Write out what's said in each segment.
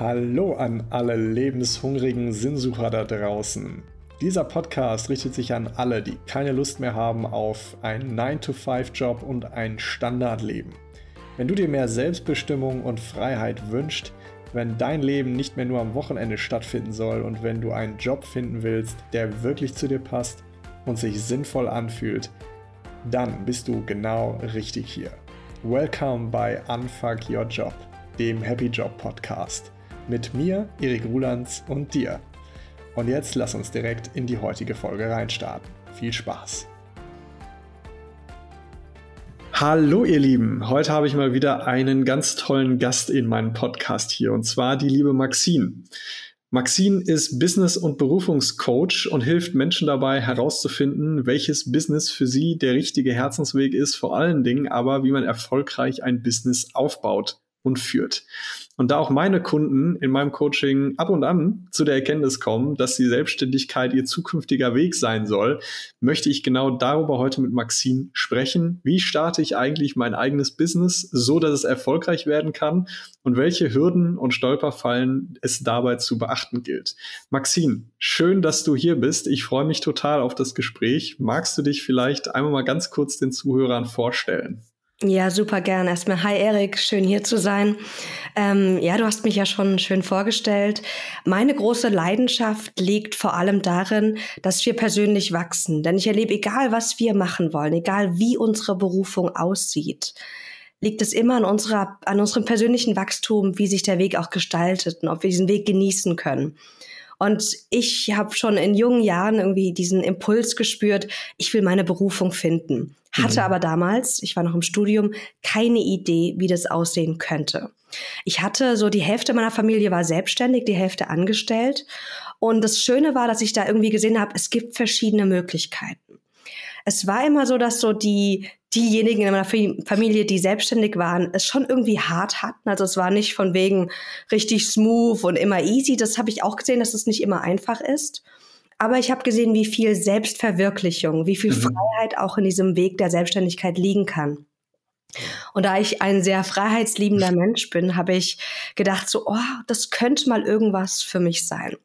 Hallo an alle lebenshungrigen Sinnsucher da draußen. Dieser Podcast richtet sich an alle, die keine Lust mehr haben auf einen 9-to-5-Job und ein Standardleben. Wenn du dir mehr Selbstbestimmung und Freiheit wünschst, wenn dein Leben nicht mehr nur am Wochenende stattfinden soll und wenn du einen Job finden willst, der wirklich zu dir passt und sich sinnvoll anfühlt, dann bist du genau richtig hier. Welcome bei Unfuck Your Job, dem Happy Job Podcast. Mit mir, Erik Rulands und dir. Und jetzt lass uns direkt in die heutige Folge reinstarten. Viel Spaß! Hallo ihr Lieben, heute habe ich mal wieder einen ganz tollen Gast in meinem Podcast hier und zwar die liebe Maxine. Maxine ist Business- und Berufungscoach und hilft Menschen dabei herauszufinden, welches Business für sie der richtige Herzensweg ist, vor allen Dingen aber, wie man erfolgreich ein Business aufbaut und führt. Und da auch meine Kunden in meinem Coaching ab und an zu der Erkenntnis kommen, dass die Selbstständigkeit ihr zukünftiger Weg sein soll, möchte ich genau darüber heute mit Maxine sprechen. Wie starte ich eigentlich mein eigenes Business, so dass es erfolgreich werden kann und welche Hürden und Stolperfallen es dabei zu beachten gilt. Maxine, schön, dass du hier bist. Ich freue mich total auf das Gespräch. Magst du dich vielleicht einmal mal ganz kurz den Zuhörern vorstellen? Ja, super gern. Erstmal, hi Erik, schön hier zu sein. Ähm, ja, du hast mich ja schon schön vorgestellt. Meine große Leidenschaft liegt vor allem darin, dass wir persönlich wachsen. Denn ich erlebe, egal was wir machen wollen, egal wie unsere Berufung aussieht, liegt es immer an unserer, an unserem persönlichen Wachstum, wie sich der Weg auch gestaltet und ob wir diesen Weg genießen können. Und ich habe schon in jungen Jahren irgendwie diesen Impuls gespürt, ich will meine Berufung finden. Hatte mhm. aber damals, ich war noch im Studium, keine Idee, wie das aussehen könnte. Ich hatte so die Hälfte meiner Familie war selbstständig, die Hälfte angestellt. Und das Schöne war, dass ich da irgendwie gesehen habe, es gibt verschiedene Möglichkeiten. Es war immer so, dass so die, diejenigen in meiner Familie, die selbstständig waren, es schon irgendwie hart hatten. Also es war nicht von wegen richtig smooth und immer easy. Das habe ich auch gesehen, dass es nicht immer einfach ist. Aber ich habe gesehen, wie viel Selbstverwirklichung, wie viel mhm. Freiheit auch in diesem Weg der Selbstständigkeit liegen kann. Und da ich ein sehr freiheitsliebender Mensch bin, habe ich gedacht, so, oh, das könnte mal irgendwas für mich sein.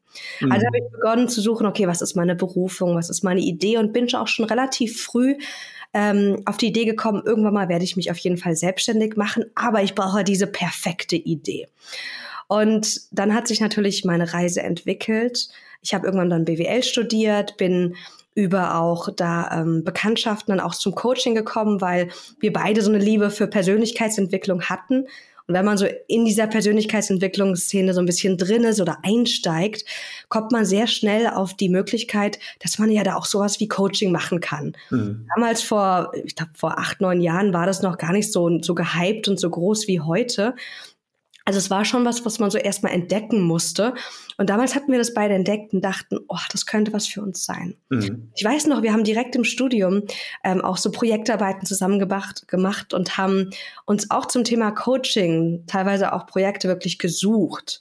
Also mhm. Also habe ich begonnen zu suchen, okay, was ist meine Berufung, was ist meine Idee und bin auch schon relativ früh ähm, auf die Idee gekommen, irgendwann mal werde ich mich auf jeden Fall selbstständig machen, aber ich brauche diese perfekte Idee. Und dann hat sich natürlich meine Reise entwickelt. Ich habe irgendwann dann BWL studiert, bin über auch da ähm, Bekanntschaften dann auch zum Coaching gekommen, weil wir beide so eine Liebe für Persönlichkeitsentwicklung hatten. Und wenn man so in dieser Persönlichkeitsentwicklungsszene so ein bisschen drin ist oder einsteigt, kommt man sehr schnell auf die Möglichkeit, dass man ja da auch sowas wie Coaching machen kann. Mhm. Damals vor, ich glaube, vor acht, neun Jahren war das noch gar nicht so, so gehypt und so groß wie heute. Also es war schon was, was man so erstmal entdecken musste. Und damals hatten wir das beide entdeckt und dachten, oh, das könnte was für uns sein. Mhm. Ich weiß noch, wir haben direkt im Studium ähm, auch so Projektarbeiten zusammengemacht gemacht und haben uns auch zum Thema Coaching teilweise auch Projekte wirklich gesucht.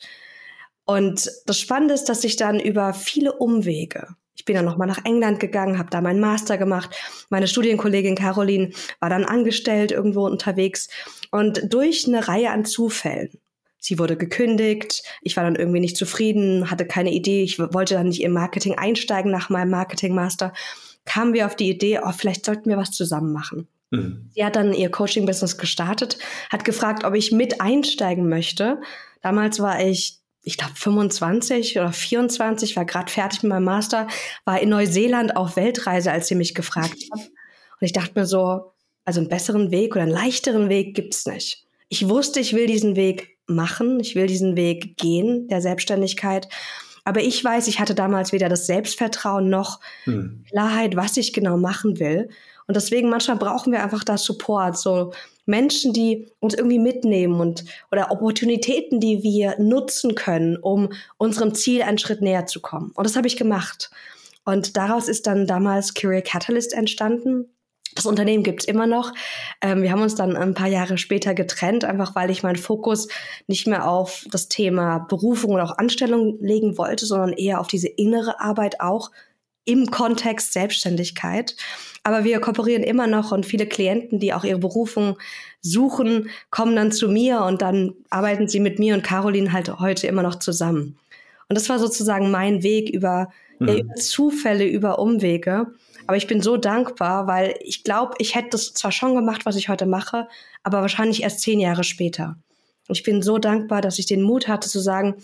Und das Spannende ist, dass ich dann über viele Umwege ich bin dann nochmal nach England gegangen, habe da meinen Master gemacht. Meine Studienkollegin Caroline war dann angestellt irgendwo unterwegs. Und durch eine Reihe an Zufällen Sie wurde gekündigt. Ich war dann irgendwie nicht zufrieden, hatte keine Idee. Ich wollte dann nicht im Marketing einsteigen nach meinem Marketingmaster. Kamen wir auf die Idee, oh, vielleicht sollten wir was zusammen machen. Mhm. Sie hat dann ihr Coaching-Business gestartet, hat gefragt, ob ich mit einsteigen möchte. Damals war ich, ich glaube, 25 oder 24, war gerade fertig mit meinem Master, war in Neuseeland auf Weltreise, als sie mich gefragt hat. Und ich dachte mir so, also einen besseren Weg oder einen leichteren Weg gibt's nicht. Ich wusste, ich will diesen Weg machen. Ich will diesen Weg gehen, der Selbstständigkeit. Aber ich weiß, ich hatte damals weder das Selbstvertrauen noch hm. Klarheit, was ich genau machen will. Und deswegen manchmal brauchen wir einfach da Support, so Menschen, die uns irgendwie mitnehmen und oder Opportunitäten, die wir nutzen können, um unserem Ziel einen Schritt näher zu kommen. Und das habe ich gemacht. Und daraus ist dann damals Career Catalyst entstanden. Das Unternehmen gibt's immer noch. Ähm, wir haben uns dann ein paar Jahre später getrennt, einfach weil ich meinen Fokus nicht mehr auf das Thema Berufung oder auch Anstellung legen wollte, sondern eher auf diese innere Arbeit auch im Kontext Selbstständigkeit. Aber wir kooperieren immer noch und viele Klienten, die auch ihre Berufung suchen, kommen dann zu mir und dann arbeiten sie mit mir und Caroline halt heute immer noch zusammen. Und das war sozusagen mein Weg über, mhm. über Zufälle, über Umwege. Aber ich bin so dankbar, weil ich glaube, ich hätte das zwar schon gemacht, was ich heute mache, aber wahrscheinlich erst zehn Jahre später. Ich bin so dankbar, dass ich den Mut hatte zu sagen,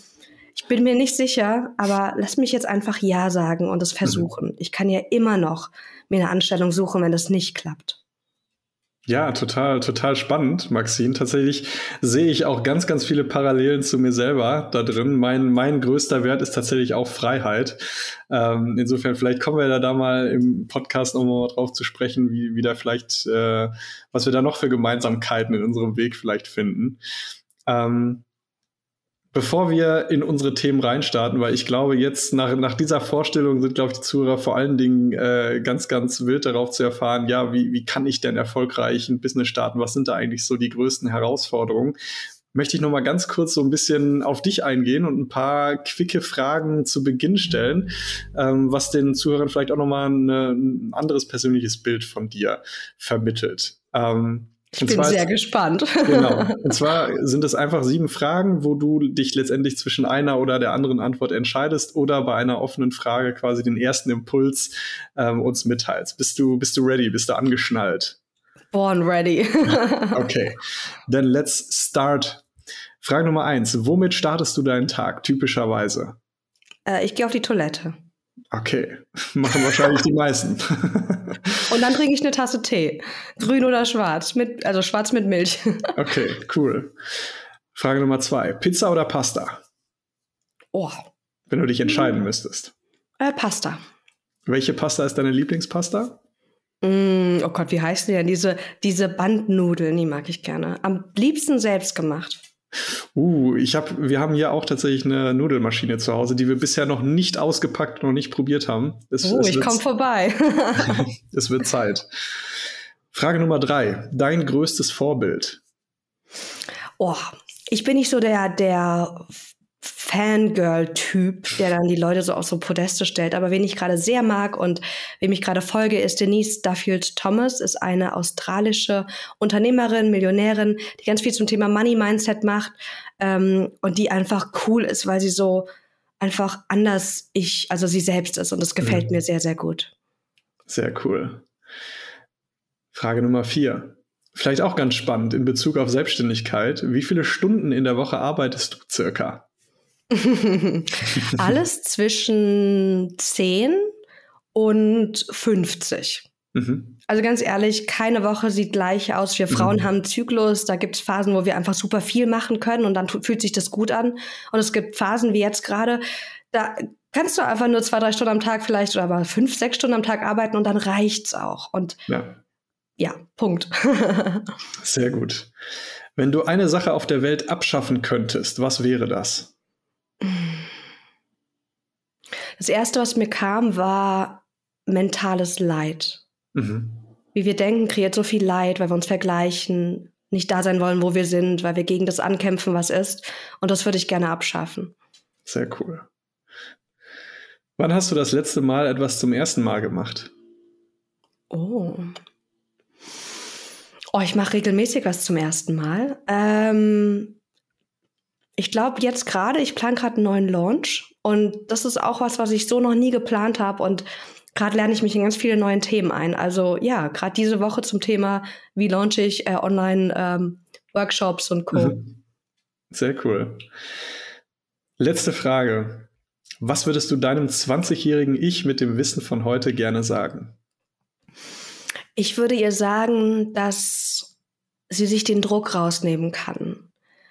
ich bin mir nicht sicher, aber lass mich jetzt einfach Ja sagen und es mhm. versuchen. Mhm. Ich kann ja immer noch mir eine Anstellung suchen, wenn das nicht klappt. Ja, total, total spannend, Maxine. Tatsächlich sehe ich auch ganz, ganz viele Parallelen zu mir selber da drin. Mein, mein größter Wert ist tatsächlich auch Freiheit. Ähm, insofern, vielleicht kommen wir da, da mal im Podcast nochmal drauf zu sprechen, wie, wie da vielleicht, äh, was wir da noch für Gemeinsamkeiten in unserem Weg vielleicht finden. Ähm, Bevor wir in unsere Themen reinstarten, weil ich glaube, jetzt nach, nach dieser Vorstellung sind, glaube ich, die Zuhörer vor allen Dingen äh, ganz, ganz wild darauf zu erfahren, ja, wie, wie kann ich denn erfolgreich ein Business starten? Was sind da eigentlich so die größten Herausforderungen? Möchte ich noch mal ganz kurz so ein bisschen auf dich eingehen und ein paar quicke Fragen zu Beginn stellen, ähm, was den Zuhörern vielleicht auch noch mal eine, ein anderes persönliches Bild von dir vermittelt. Ähm, ich bin sehr gespannt. Genau. Und zwar sind es einfach sieben Fragen, wo du dich letztendlich zwischen einer oder der anderen Antwort entscheidest oder bei einer offenen Frage quasi den ersten Impuls ähm, uns mitteilst. Bist du, bist du ready? Bist du angeschnallt? Born ready. okay. Then let's start. Frage Nummer eins. Womit startest du deinen Tag typischerweise? Äh, ich gehe auf die Toilette. Okay, machen wahrscheinlich die meisten. Und dann trinke ich eine Tasse Tee. Grün oder schwarz? Mit, also schwarz mit Milch. Okay, cool. Frage Nummer zwei. Pizza oder Pasta? Oh. Wenn du dich entscheiden hm. müsstest. Äh, Pasta. Welche Pasta ist deine Lieblingspasta? Mm, oh Gott, wie heißt die denn? Diese, diese Bandnudeln, die mag ich gerne. Am liebsten selbst gemacht. Uh, ich habe, wir haben hier auch tatsächlich eine Nudelmaschine zu Hause, die wir bisher noch nicht ausgepackt, noch nicht probiert haben. Es, oh, es ich komme vorbei. es wird Zeit. Frage Nummer drei: Dein größtes Vorbild? Oh, ich bin nicht so der, der Fangirl-Typ, der dann die Leute so auf so Podeste stellt. Aber wen ich gerade sehr mag und wem ich gerade folge, ist Denise Duffield Thomas, ist eine australische Unternehmerin, Millionärin, die ganz viel zum Thema Money Mindset macht ähm, und die einfach cool ist, weil sie so einfach anders ich, also sie selbst ist und das gefällt mhm. mir sehr, sehr gut. Sehr cool. Frage Nummer vier. Vielleicht auch ganz spannend in Bezug auf Selbstständigkeit. Wie viele Stunden in der Woche arbeitest du circa? Alles zwischen 10 und 50. Mhm. Also ganz ehrlich, keine Woche sieht gleich aus. Wir Frauen mhm. haben Zyklus, da gibt es Phasen, wo wir einfach super viel machen können und dann fühlt sich das gut an. Und es gibt Phasen wie jetzt gerade, da kannst du einfach nur zwei, drei Stunden am Tag vielleicht oder aber fünf, sechs Stunden am Tag arbeiten und dann reicht's auch. Und ja, ja Punkt. Sehr gut. Wenn du eine Sache auf der Welt abschaffen könntest, was wäre das? Das erste, was mir kam, war mentales Leid. Mhm. Wie wir denken, kreiert so viel Leid, weil wir uns vergleichen, nicht da sein wollen, wo wir sind, weil wir gegen das ankämpfen, was ist. Und das würde ich gerne abschaffen. Sehr cool. Wann hast du das letzte Mal etwas zum ersten Mal gemacht? Oh. Oh, ich mache regelmäßig was zum ersten Mal. Ähm, ich glaube jetzt gerade, ich plane gerade einen neuen Launch und das ist auch was, was ich so noch nie geplant habe und gerade lerne ich mich in ganz viele neuen Themen ein. Also ja, gerade diese Woche zum Thema, wie launche ich äh, online ähm, Workshops und Co. Sehr cool. Letzte Frage. Was würdest du deinem 20-jährigen Ich mit dem Wissen von heute gerne sagen? Ich würde ihr sagen, dass sie sich den Druck rausnehmen kann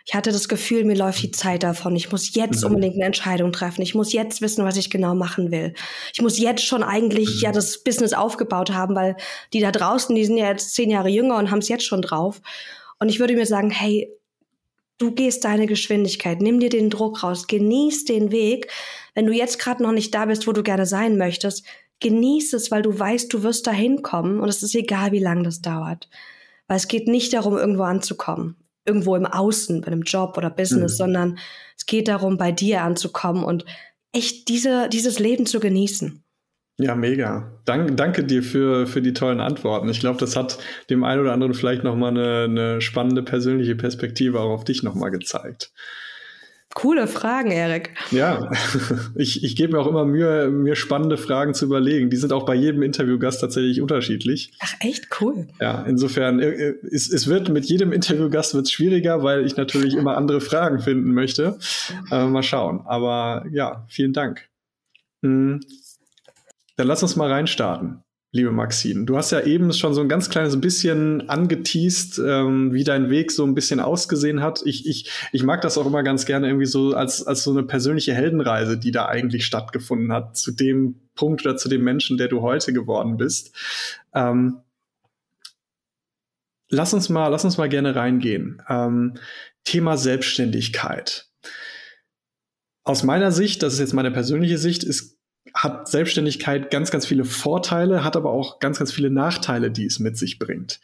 ich hatte das Gefühl, mir läuft die Zeit davon. Ich muss jetzt mhm. unbedingt eine Entscheidung treffen. Ich muss jetzt wissen, was ich genau machen will. Ich muss jetzt schon eigentlich mhm. ja das Business aufgebaut haben, weil die da draußen, die sind ja jetzt zehn Jahre jünger und haben es jetzt schon drauf. Und ich würde mir sagen, hey, du gehst deine Geschwindigkeit, nimm dir den Druck raus, genieß den Weg. Wenn du jetzt gerade noch nicht da bist, wo du gerne sein möchtest, genieß es, weil du weißt, du wirst dahin kommen und es ist egal, wie lange das dauert. Weil es geht nicht darum, irgendwo anzukommen irgendwo im Außen, bei einem Job oder Business, mhm. sondern es geht darum, bei dir anzukommen und echt diese, dieses Leben zu genießen. Ja, mega. Dank, danke dir für, für die tollen Antworten. Ich glaube, das hat dem einen oder anderen vielleicht nochmal eine, eine spannende persönliche Perspektive auch auf dich nochmal gezeigt. Coole Fragen, Erik. Ja, ich, ich gebe mir auch immer Mühe, mir spannende Fragen zu überlegen. Die sind auch bei jedem Interviewgast tatsächlich unterschiedlich. Ach, echt cool. Ja, insofern, äh, äh, es, es wird mit jedem Interviewgast wird schwieriger, weil ich natürlich immer andere Fragen finden möchte. Äh, mal schauen. Aber ja, vielen Dank. Mhm. Dann lass uns mal reinstarten, liebe Maxine. Du hast ja eben schon so ein ganz kleines bisschen angeteased, ähm, wie dein Weg so ein bisschen ausgesehen hat. Ich, ich, ich mag das auch immer ganz gerne irgendwie so als, als so eine persönliche Heldenreise, die da eigentlich stattgefunden hat, zu dem Punkt oder zu dem Menschen, der du heute geworden bist. Ähm, lass uns mal, lass uns mal gerne reingehen. Ähm, Thema Selbstständigkeit. Aus meiner Sicht, das ist jetzt meine persönliche Sicht, ist hat Selbstständigkeit ganz, ganz viele Vorteile, hat aber auch ganz, ganz viele Nachteile, die es mit sich bringt.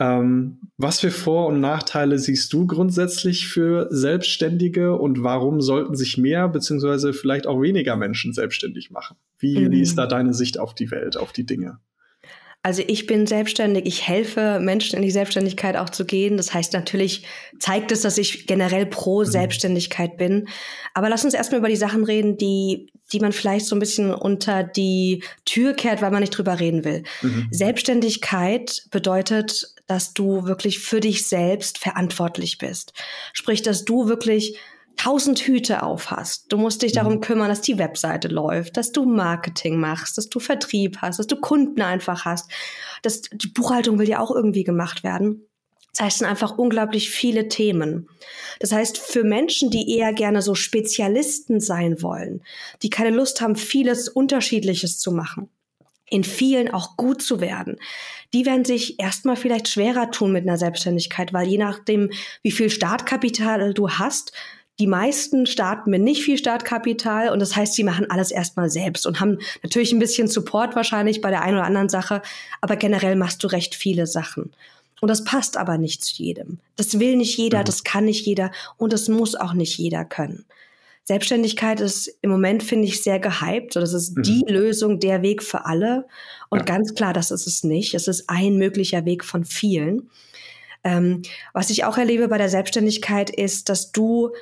Ähm, was für Vor- und Nachteile siehst du grundsätzlich für Selbstständige und warum sollten sich mehr beziehungsweise vielleicht auch weniger Menschen selbstständig machen? Wie, mhm. wie ist da deine Sicht auf die Welt, auf die Dinge? Also ich bin selbstständig, ich helfe Menschen in die Selbstständigkeit auch zu gehen. Das heißt natürlich zeigt es, dass ich generell pro mhm. Selbstständigkeit bin. Aber lass uns erstmal über die Sachen reden, die, die man vielleicht so ein bisschen unter die Tür kehrt, weil man nicht drüber reden will. Mhm. Selbstständigkeit bedeutet, dass du wirklich für dich selbst verantwortlich bist. Sprich, dass du wirklich tausend Hüte auf hast. Du musst dich mhm. darum kümmern, dass die Webseite läuft, dass du Marketing machst, dass du Vertrieb hast, dass du Kunden einfach hast. Das, die Buchhaltung will ja auch irgendwie gemacht werden. Das heißt, es sind einfach unglaublich viele Themen. Das heißt, für Menschen, die eher gerne so Spezialisten sein wollen, die keine Lust haben, vieles Unterschiedliches zu machen, in vielen auch gut zu werden, die werden sich erstmal vielleicht schwerer tun mit einer Selbstständigkeit, weil je nachdem, wie viel Startkapital du hast, die meisten starten mit nicht viel Startkapital und das heißt, sie machen alles erstmal selbst und haben natürlich ein bisschen Support wahrscheinlich bei der einen oder anderen Sache, aber generell machst du recht viele Sachen. Und das passt aber nicht zu jedem. Das will nicht jeder, mhm. das kann nicht jeder und das muss auch nicht jeder können. Selbstständigkeit ist im Moment, finde ich, sehr gehypt. Das ist mhm. die Lösung, der Weg für alle. Und ja. ganz klar, das ist es nicht. Es ist ein möglicher Weg von vielen. Ähm, was ich auch erlebe bei der Selbstständigkeit ist, dass du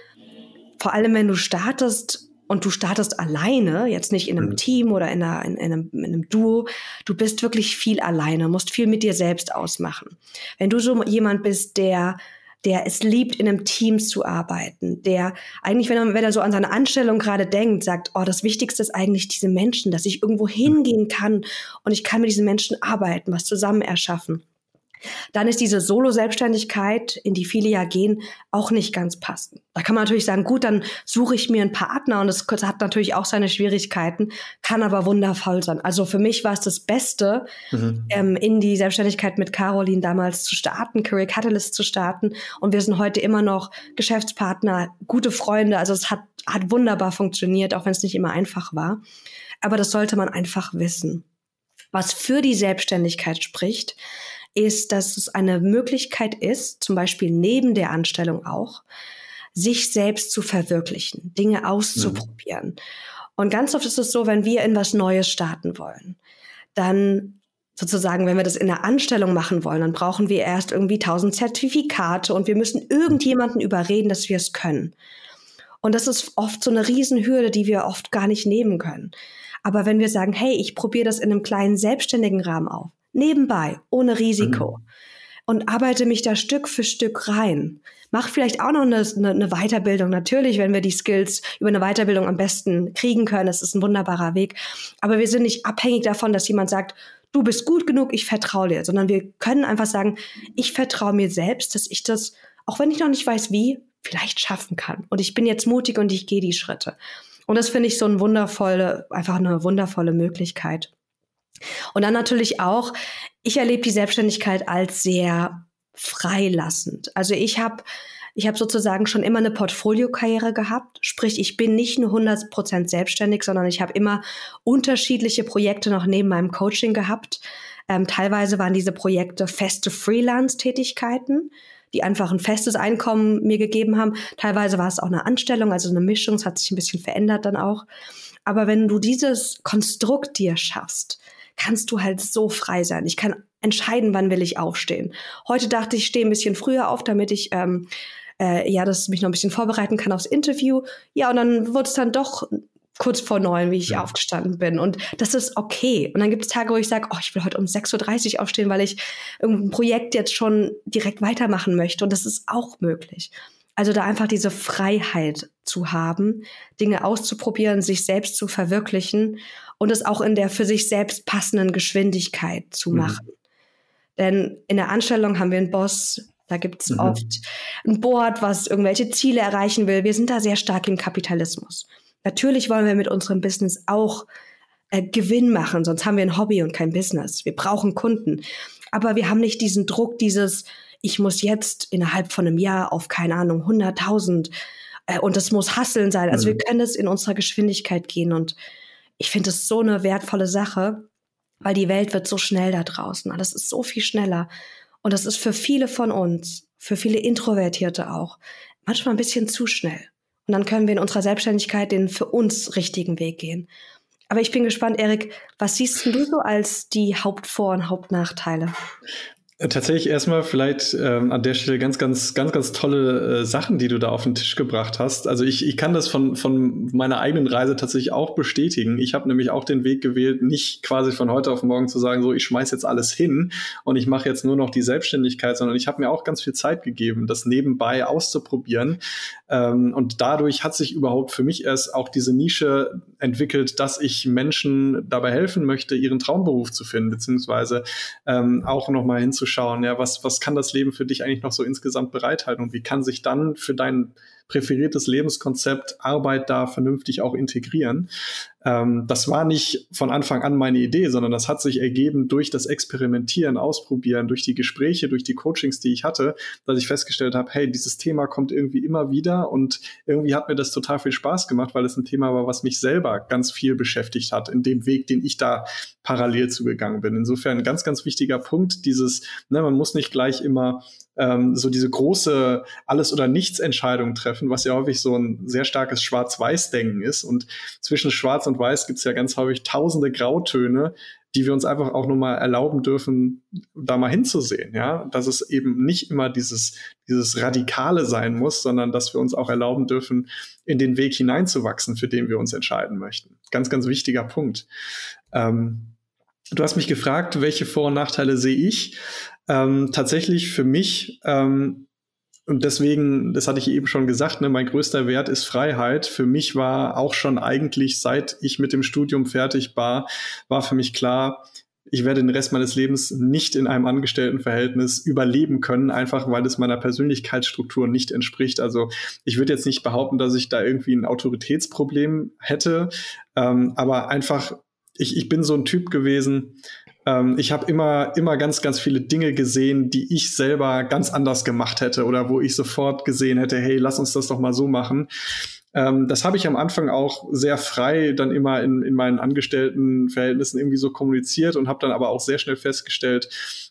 vor allem wenn du startest und du startest alleine, jetzt nicht in einem mhm. Team oder in, einer, in, in, einem, in, einem, Duo, du bist wirklich viel alleine, musst viel mit dir selbst ausmachen. Wenn du so jemand bist, der der es liebt, in einem Team zu arbeiten, der eigentlich, wenn er, wenn er so an seine Anstellung gerade denkt, sagt, oh, das Wichtigste ist eigentlich diese Menschen, dass ich irgendwo hingehen kann und ich kann mit diesen Menschen arbeiten, was zusammen erschaffen dann ist diese Solo-Selbstständigkeit, in die viele ja gehen, auch nicht ganz passend. Da kann man natürlich sagen, gut, dann suche ich mir einen Partner und das hat natürlich auch seine Schwierigkeiten, kann aber wundervoll sein. Also für mich war es das Beste, mhm. ähm, in die Selbstständigkeit mit Caroline damals zu starten, Career Catalyst zu starten und wir sind heute immer noch Geschäftspartner, gute Freunde. Also es hat, hat wunderbar funktioniert, auch wenn es nicht immer einfach war. Aber das sollte man einfach wissen. Was für die Selbstständigkeit spricht, ist, dass es eine Möglichkeit ist, zum Beispiel neben der Anstellung auch, sich selbst zu verwirklichen, Dinge auszuprobieren. Mhm. Und ganz oft ist es so, wenn wir in was Neues starten wollen, dann sozusagen, wenn wir das in der Anstellung machen wollen, dann brauchen wir erst irgendwie tausend Zertifikate und wir müssen irgendjemanden überreden, dass wir es können. Und das ist oft so eine Riesenhürde, die wir oft gar nicht nehmen können. Aber wenn wir sagen, hey, ich probiere das in einem kleinen selbstständigen Rahmen auf, nebenbei, ohne Risiko. Mhm. Und arbeite mich da Stück für Stück rein. Mach vielleicht auch noch eine, eine, Weiterbildung. Natürlich, wenn wir die Skills über eine Weiterbildung am besten kriegen können, das ist ein wunderbarer Weg. Aber wir sind nicht abhängig davon, dass jemand sagt, du bist gut genug, ich vertraue dir, sondern wir können einfach sagen, ich vertraue mir selbst, dass ich das, auch wenn ich noch nicht weiß wie, vielleicht schaffen kann. Und ich bin jetzt mutig und ich gehe die Schritte. Und das finde ich so eine wundervolle, einfach eine wundervolle Möglichkeit. Und dann natürlich auch, ich erlebe die Selbstständigkeit als sehr freilassend. Also ich habe ich habe sozusagen schon immer eine Portfoliokarriere gehabt, sprich ich bin nicht nur 100% selbstständig, sondern ich habe immer unterschiedliche Projekte noch neben meinem Coaching gehabt. Ähm, teilweise waren diese Projekte feste Freelance-Tätigkeiten, die einfach ein festes Einkommen mir gegeben haben. Teilweise war es auch eine Anstellung, also eine Mischung, es hat sich ein bisschen verändert dann auch. Aber wenn du dieses Konstrukt dir schaffst, kannst du halt so frei sein. Ich kann entscheiden, wann will ich aufstehen. Heute dachte ich, ich stehe ein bisschen früher auf, damit ich ähm, äh, ja, dass ich mich noch ein bisschen vorbereiten kann aufs Interview. Ja, und dann wurde es dann doch kurz vor neun, wie ich ja. aufgestanden bin. Und das ist okay. Und dann gibt es Tage, wo ich sage, oh, ich will heute um 6.30 Uhr aufstehen, weil ich irgendein Projekt jetzt schon direkt weitermachen möchte. Und das ist auch möglich. Also da einfach diese Freiheit zu haben, Dinge auszuprobieren, sich selbst zu verwirklichen und es auch in der für sich selbst passenden Geschwindigkeit zu mhm. machen. Denn in der Anstellung haben wir einen Boss, da gibt es mhm. oft ein Board, was irgendwelche Ziele erreichen will. Wir sind da sehr stark im Kapitalismus. Natürlich wollen wir mit unserem Business auch äh, Gewinn machen, sonst haben wir ein Hobby und kein Business. Wir brauchen Kunden. Aber wir haben nicht diesen Druck, dieses, ich muss jetzt innerhalb von einem Jahr auf, keine Ahnung, 100.000 äh, und das muss Hasseln sein. Also mhm. wir können es in unserer Geschwindigkeit gehen und ich finde es so eine wertvolle Sache, weil die Welt wird so schnell da draußen. Alles ist so viel schneller. Und das ist für viele von uns, für viele Introvertierte auch, manchmal ein bisschen zu schnell. Und dann können wir in unserer Selbstständigkeit den für uns richtigen Weg gehen. Aber ich bin gespannt, Erik, was siehst du so als die Hauptvor- und Hauptnachteile? Tatsächlich erstmal vielleicht ähm, an der Stelle ganz, ganz, ganz, ganz tolle äh, Sachen, die du da auf den Tisch gebracht hast. Also ich, ich kann das von, von meiner eigenen Reise tatsächlich auch bestätigen. Ich habe nämlich auch den Weg gewählt, nicht quasi von heute auf morgen zu sagen, so ich schmeiß jetzt alles hin und ich mache jetzt nur noch die Selbstständigkeit, sondern ich habe mir auch ganz viel Zeit gegeben, das nebenbei auszuprobieren. Ähm, und dadurch hat sich überhaupt für mich erst auch diese Nische entwickelt, dass ich Menschen dabei helfen möchte, ihren Traumberuf zu finden, beziehungsweise ähm, auch nochmal hinzuschauen, schauen, ja, was, was kann das Leben für dich eigentlich noch so insgesamt bereithalten und wie kann sich dann für dein präferiertes Lebenskonzept Arbeit da vernünftig auch integrieren. Ähm, das war nicht von Anfang an meine Idee, sondern das hat sich ergeben durch das Experimentieren, Ausprobieren, durch die Gespräche, durch die Coachings, die ich hatte, dass ich festgestellt habe, hey, dieses Thema kommt irgendwie immer wieder und irgendwie hat mir das total viel Spaß gemacht, weil es ein Thema war, was mich selber ganz viel beschäftigt hat in dem Weg, den ich da parallel zugegangen bin. Insofern ganz, ganz wichtiger Punkt, dieses, ne, man muss nicht gleich immer ähm, so diese große Alles- oder Nichts-Entscheidung treffen, was ja häufig so ein sehr starkes Schwarz-Weiß-Denken ist. Und zwischen Schwarz und Weiß gibt es ja ganz häufig tausende Grautöne, die wir uns einfach auch nur mal erlauben dürfen, da mal hinzusehen, ja, dass es eben nicht immer dieses, dieses Radikale sein muss, sondern dass wir uns auch erlauben dürfen, in den Weg hineinzuwachsen, für den wir uns entscheiden möchten. Ganz, ganz wichtiger Punkt. Ähm, Du hast mich gefragt, welche Vor- und Nachteile sehe ich. Ähm, tatsächlich für mich, ähm, und deswegen, das hatte ich eben schon gesagt, ne, mein größter Wert ist Freiheit. Für mich war auch schon eigentlich, seit ich mit dem Studium fertig war, war für mich klar, ich werde den Rest meines Lebens nicht in einem Angestelltenverhältnis überleben können, einfach weil es meiner Persönlichkeitsstruktur nicht entspricht. Also ich würde jetzt nicht behaupten, dass ich da irgendwie ein Autoritätsproblem hätte, ähm, aber einfach, ich, ich bin so ein Typ gewesen, ähm, ich habe immer, immer ganz, ganz viele Dinge gesehen, die ich selber ganz anders gemacht hätte oder wo ich sofort gesehen hätte, hey, lass uns das doch mal so machen. Ähm, das habe ich am Anfang auch sehr frei dann immer in, in meinen Angestelltenverhältnissen irgendwie so kommuniziert und habe dann aber auch sehr schnell festgestellt,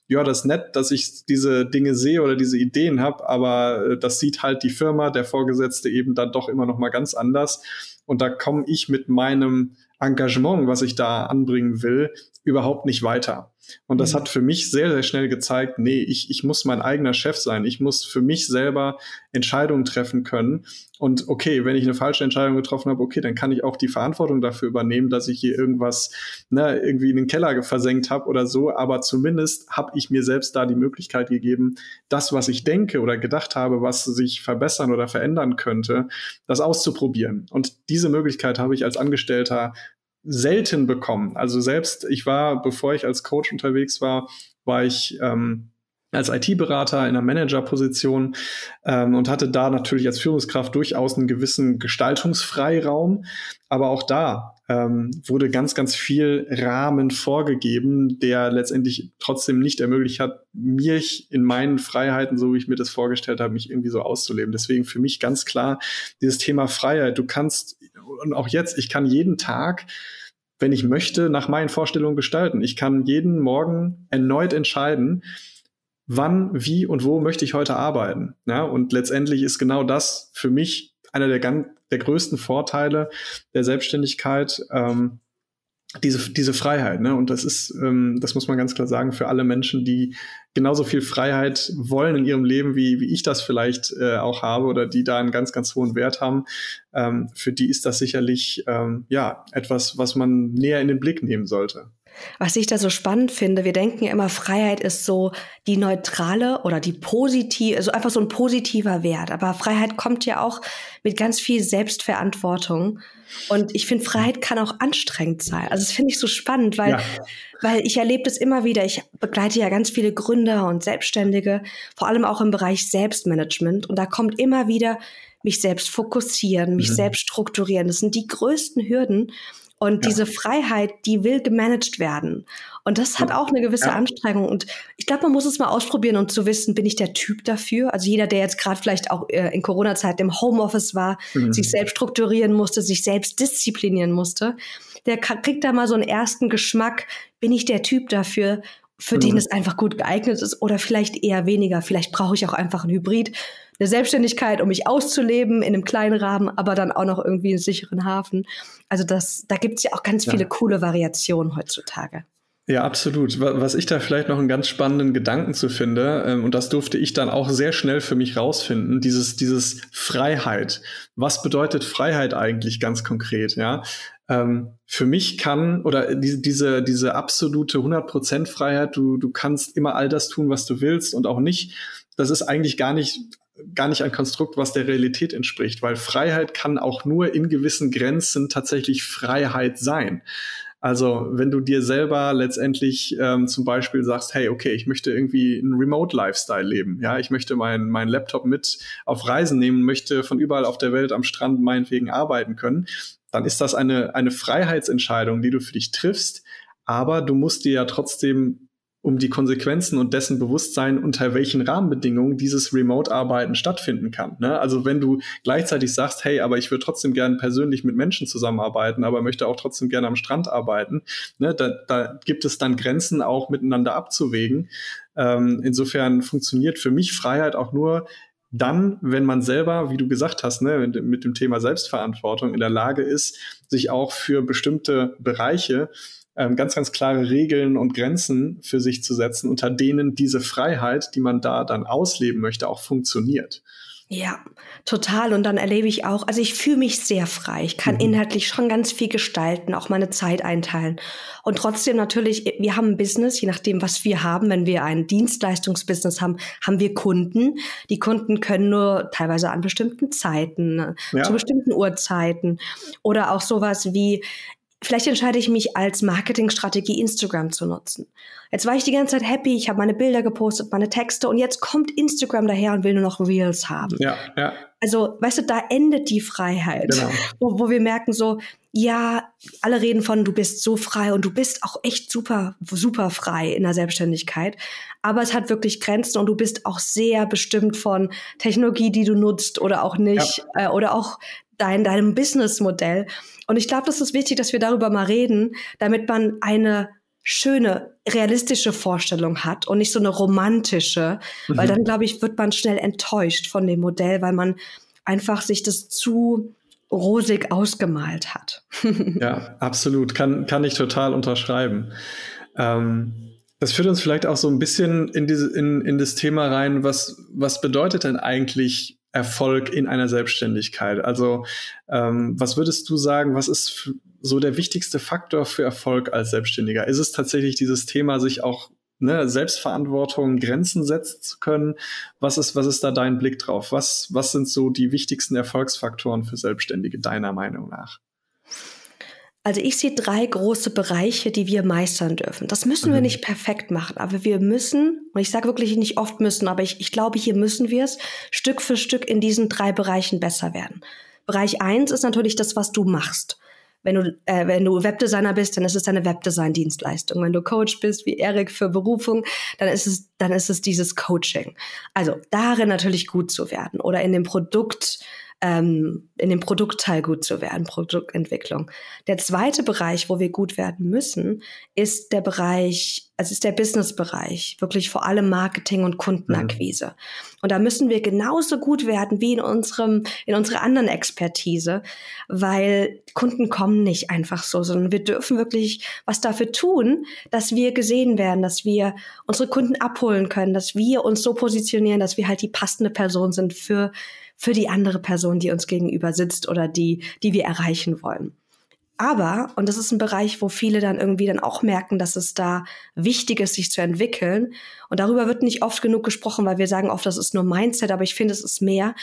ja, das ist nett, dass ich diese Dinge sehe oder diese Ideen habe, aber äh, das sieht halt die Firma, der Vorgesetzte eben dann doch immer noch mal ganz anders. Und da komme ich mit meinem Engagement, was ich da anbringen will, überhaupt nicht weiter. Und das mhm. hat für mich sehr, sehr schnell gezeigt, nee, ich, ich muss mein eigener Chef sein. Ich muss für mich selber Entscheidungen treffen können. Und okay, wenn ich eine falsche Entscheidung getroffen habe, okay, dann kann ich auch die Verantwortung dafür übernehmen, dass ich hier irgendwas ne, irgendwie in den Keller versenkt habe oder so. Aber zumindest habe ich mir selbst da die Möglichkeit gegeben, das, was ich denke oder gedacht habe, was sich verbessern oder verändern könnte, das auszuprobieren. Und diese Möglichkeit habe ich als Angestellter selten bekommen. Also selbst ich war, bevor ich als Coach unterwegs war, war ich ähm, als IT-Berater in einer Managerposition ähm, und hatte da natürlich als Führungskraft durchaus einen gewissen Gestaltungsfreiraum. Aber auch da ähm, wurde ganz, ganz viel Rahmen vorgegeben, der letztendlich trotzdem nicht ermöglicht hat, mich in meinen Freiheiten, so wie ich mir das vorgestellt habe, mich irgendwie so auszuleben. Deswegen für mich ganz klar dieses Thema Freiheit. Du kannst, und auch jetzt, ich kann jeden Tag wenn ich möchte, nach meinen Vorstellungen gestalten. Ich kann jeden Morgen erneut entscheiden, wann, wie und wo möchte ich heute arbeiten. Ja, und letztendlich ist genau das für mich einer der, der größten Vorteile der Selbstständigkeit. Ähm, diese, diese Freiheit, ne? Und das ist, ähm, das muss man ganz klar sagen, für alle Menschen, die genauso viel Freiheit wollen in ihrem Leben, wie, wie ich das vielleicht äh, auch habe oder die da einen ganz, ganz hohen Wert haben, ähm, für die ist das sicherlich ähm, ja etwas, was man näher in den Blick nehmen sollte. Was ich da so spannend finde, wir denken ja immer, Freiheit ist so die neutrale oder die positive, also einfach so ein positiver Wert. Aber Freiheit kommt ja auch mit ganz viel Selbstverantwortung. Und ich finde, Freiheit kann auch anstrengend sein. Also das finde ich so spannend, weil, ja. weil ich erlebe das immer wieder. Ich begleite ja ganz viele Gründer und Selbstständige, vor allem auch im Bereich Selbstmanagement. Und da kommt immer wieder mich selbst fokussieren, mich mhm. selbst strukturieren. Das sind die größten Hürden. Und ja. diese Freiheit, die will gemanagt werden. Und das hat auch eine gewisse ja. Anstrengung. Und ich glaube, man muss es mal ausprobieren und um zu wissen, bin ich der Typ dafür? Also jeder, der jetzt gerade vielleicht auch äh, in Corona-Zeit im Homeoffice war, mhm. sich selbst strukturieren musste, sich selbst disziplinieren musste, der kriegt da mal so einen ersten Geschmack. Bin ich der Typ dafür? für mhm. den es einfach gut geeignet ist oder vielleicht eher weniger. Vielleicht brauche ich auch einfach ein Hybrid, eine Selbstständigkeit, um mich auszuleben in einem kleinen Rahmen, aber dann auch noch irgendwie einen sicheren Hafen. Also das, da gibt es ja auch ganz viele ja. coole Variationen heutzutage. Ja, absolut. Was ich da vielleicht noch einen ganz spannenden Gedanken zu finde, ähm, und das durfte ich dann auch sehr schnell für mich rausfinden, dieses, dieses Freiheit. Was bedeutet Freiheit eigentlich ganz konkret? Ja, ähm, für mich kann oder diese, diese, diese absolute 100% Freiheit, du, du kannst immer all das tun, was du willst und auch nicht, das ist eigentlich gar nicht gar nicht ein Konstrukt, was der Realität entspricht, weil Freiheit kann auch nur in gewissen Grenzen tatsächlich Freiheit sein. Also wenn du dir selber letztendlich ähm, zum Beispiel sagst, hey, okay, ich möchte irgendwie einen Remote-Lifestyle leben, ja, ich möchte meinen mein Laptop mit auf Reisen nehmen, möchte von überall auf der Welt am Strand meinetwegen arbeiten können, dann ist das eine, eine Freiheitsentscheidung, die du für dich triffst, aber du musst dir ja trotzdem um die Konsequenzen und dessen Bewusstsein, unter welchen Rahmenbedingungen dieses Remote-Arbeiten stattfinden kann. Ne? Also wenn du gleichzeitig sagst, hey, aber ich würde trotzdem gerne persönlich mit Menschen zusammenarbeiten, aber möchte auch trotzdem gerne am Strand arbeiten, ne? da, da gibt es dann Grenzen auch miteinander abzuwägen. Ähm, insofern funktioniert für mich Freiheit auch nur dann, wenn man selber, wie du gesagt hast, ne, mit dem Thema Selbstverantwortung in der Lage ist, sich auch für bestimmte Bereiche ähm, ganz, ganz klare Regeln und Grenzen für sich zu setzen, unter denen diese Freiheit, die man da dann ausleben möchte, auch funktioniert. Ja, total. Und dann erlebe ich auch, also ich fühle mich sehr frei. Ich kann mhm. inhaltlich schon ganz viel gestalten, auch meine Zeit einteilen. Und trotzdem natürlich, wir haben ein Business, je nachdem, was wir haben. Wenn wir ein Dienstleistungsbusiness haben, haben wir Kunden. Die Kunden können nur teilweise an bestimmten Zeiten, ja. zu bestimmten Uhrzeiten oder auch sowas wie, Vielleicht entscheide ich mich als Marketingstrategie Instagram zu nutzen. Jetzt war ich die ganze Zeit happy, ich habe meine Bilder gepostet, meine Texte und jetzt kommt Instagram daher und will nur noch Reels haben. Ja, ja. Also, weißt du, da endet die Freiheit, genau. wo, wo wir merken so, ja, alle reden von, du bist so frei und du bist auch echt super, super frei in der Selbstständigkeit. Aber es hat wirklich Grenzen und du bist auch sehr bestimmt von Technologie, die du nutzt oder auch nicht, ja. äh, oder auch dein, deinem Businessmodell. Und ich glaube, das ist wichtig, dass wir darüber mal reden, damit man eine schöne, realistische Vorstellung hat und nicht so eine romantische, mhm. weil dann, glaube ich, wird man schnell enttäuscht von dem Modell, weil man einfach sich das zu rosig ausgemalt hat. ja, absolut. Kann, kann ich total unterschreiben. Ähm, das führt uns vielleicht auch so ein bisschen in, diese, in, in das Thema rein, was, was bedeutet denn eigentlich Erfolg in einer Selbstständigkeit? Also ähm, was würdest du sagen, was ist so der wichtigste Faktor für Erfolg als Selbstständiger? Ist es tatsächlich dieses Thema, sich auch ne, Selbstverantwortung, Grenzen setzen zu können? Was ist, was ist da dein Blick drauf? Was, was sind so die wichtigsten Erfolgsfaktoren für Selbstständige deiner Meinung nach? Also ich sehe drei große Bereiche, die wir meistern dürfen. Das müssen mhm. wir nicht perfekt machen, aber wir müssen, und ich sage wirklich nicht oft müssen, aber ich, ich glaube, hier müssen wir es Stück für Stück in diesen drei Bereichen besser werden. Bereich eins ist natürlich das, was du machst. Wenn du, äh, wenn du Webdesigner bist, dann ist es deine Webdesign-Dienstleistung. Wenn du Coach bist, wie Erik für Berufung, dann ist es, dann ist es dieses Coaching. Also darin natürlich gut zu werden oder in dem Produkt ähm, in dem Produktteil gut zu werden, Produktentwicklung. Der zweite Bereich, wo wir gut werden müssen, ist der Bereich, also ist der Business-Bereich, wirklich vor allem Marketing und Kundenakquise. Mhm. Und da müssen wir genauso gut werden wie in unserem, in unserer anderen Expertise, weil Kunden kommen nicht einfach so, sondern wir dürfen wirklich was dafür tun, dass wir gesehen werden, dass wir unsere Kunden abholen können, dass wir uns so positionieren, dass wir halt die passende Person sind für für die andere Person, die uns gegenüber sitzt oder die, die wir erreichen wollen. Aber, und das ist ein Bereich, wo viele dann irgendwie dann auch merken, dass es da wichtig ist, sich zu entwickeln. Und darüber wird nicht oft genug gesprochen, weil wir sagen oft, das ist nur Mindset, aber ich finde, es ist mehr,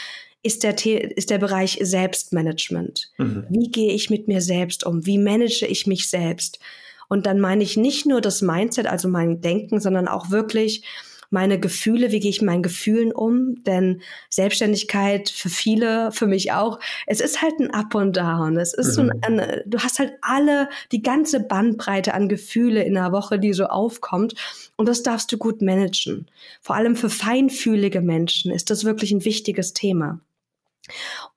ist der, ist der Bereich Selbstmanagement. Mhm. Wie gehe ich mit mir selbst um? Wie manage ich mich selbst? Und dann meine ich nicht nur das Mindset, also mein Denken, sondern auch wirklich, meine Gefühle, wie gehe ich mit meinen Gefühlen um? Denn Selbstständigkeit für viele, für mich auch, es ist halt ein Up und Down. Es ist mhm. so ein, ein, du hast halt alle, die ganze Bandbreite an Gefühle in der Woche, die so aufkommt. Und das darfst du gut managen. Vor allem für feinfühlige Menschen ist das wirklich ein wichtiges Thema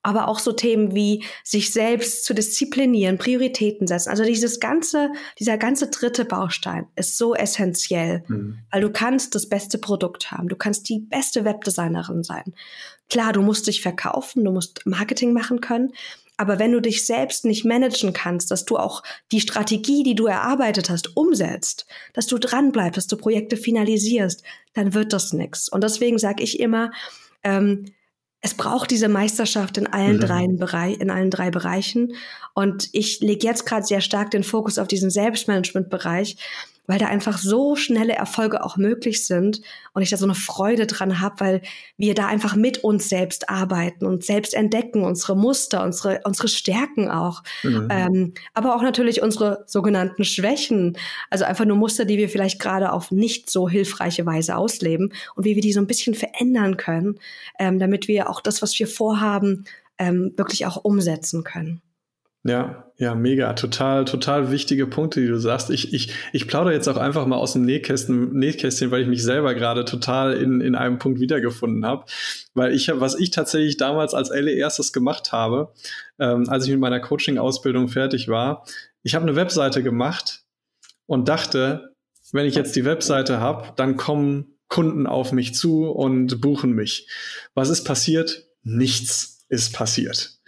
aber auch so Themen wie sich selbst zu disziplinieren, Prioritäten setzen. Also dieses ganze, dieser ganze dritte Baustein ist so essentiell, mhm. weil du kannst das beste Produkt haben, du kannst die beste Webdesignerin sein. Klar, du musst dich verkaufen, du musst Marketing machen können, aber wenn du dich selbst nicht managen kannst, dass du auch die Strategie, die du erarbeitet hast, umsetzt, dass du dranbleibst, dass du Projekte finalisierst, dann wird das nichts. Und deswegen sage ich immer, ähm, es braucht diese Meisterschaft in allen, mhm. drei, Bereich, in allen drei Bereichen. Und ich lege jetzt gerade sehr stark den Fokus auf diesen Selbstmanagement-Bereich, weil da einfach so schnelle Erfolge auch möglich sind und ich da so eine Freude dran habe, weil wir da einfach mit uns selbst arbeiten und selbst entdecken, unsere Muster, unsere, unsere Stärken auch, mhm. ähm, aber auch natürlich unsere sogenannten Schwächen, also einfach nur Muster, die wir vielleicht gerade auf nicht so hilfreiche Weise ausleben und wie wir die so ein bisschen verändern können, ähm, damit wir auch das, was wir vorhaben, ähm, wirklich auch umsetzen können. Ja, ja, mega. Total, total wichtige Punkte, die du sagst. Ich, ich, ich plaudere jetzt auch einfach mal aus dem Nähkästchen, Nähkästchen weil ich mich selber gerade total in, in einem Punkt wiedergefunden habe. Weil ich, was ich tatsächlich damals als allererstes gemacht habe, ähm, als ich mit meiner Coaching-Ausbildung fertig war, ich habe eine Webseite gemacht und dachte, wenn ich jetzt die Webseite habe, dann kommen Kunden auf mich zu und buchen mich. Was ist passiert? Nichts ist passiert.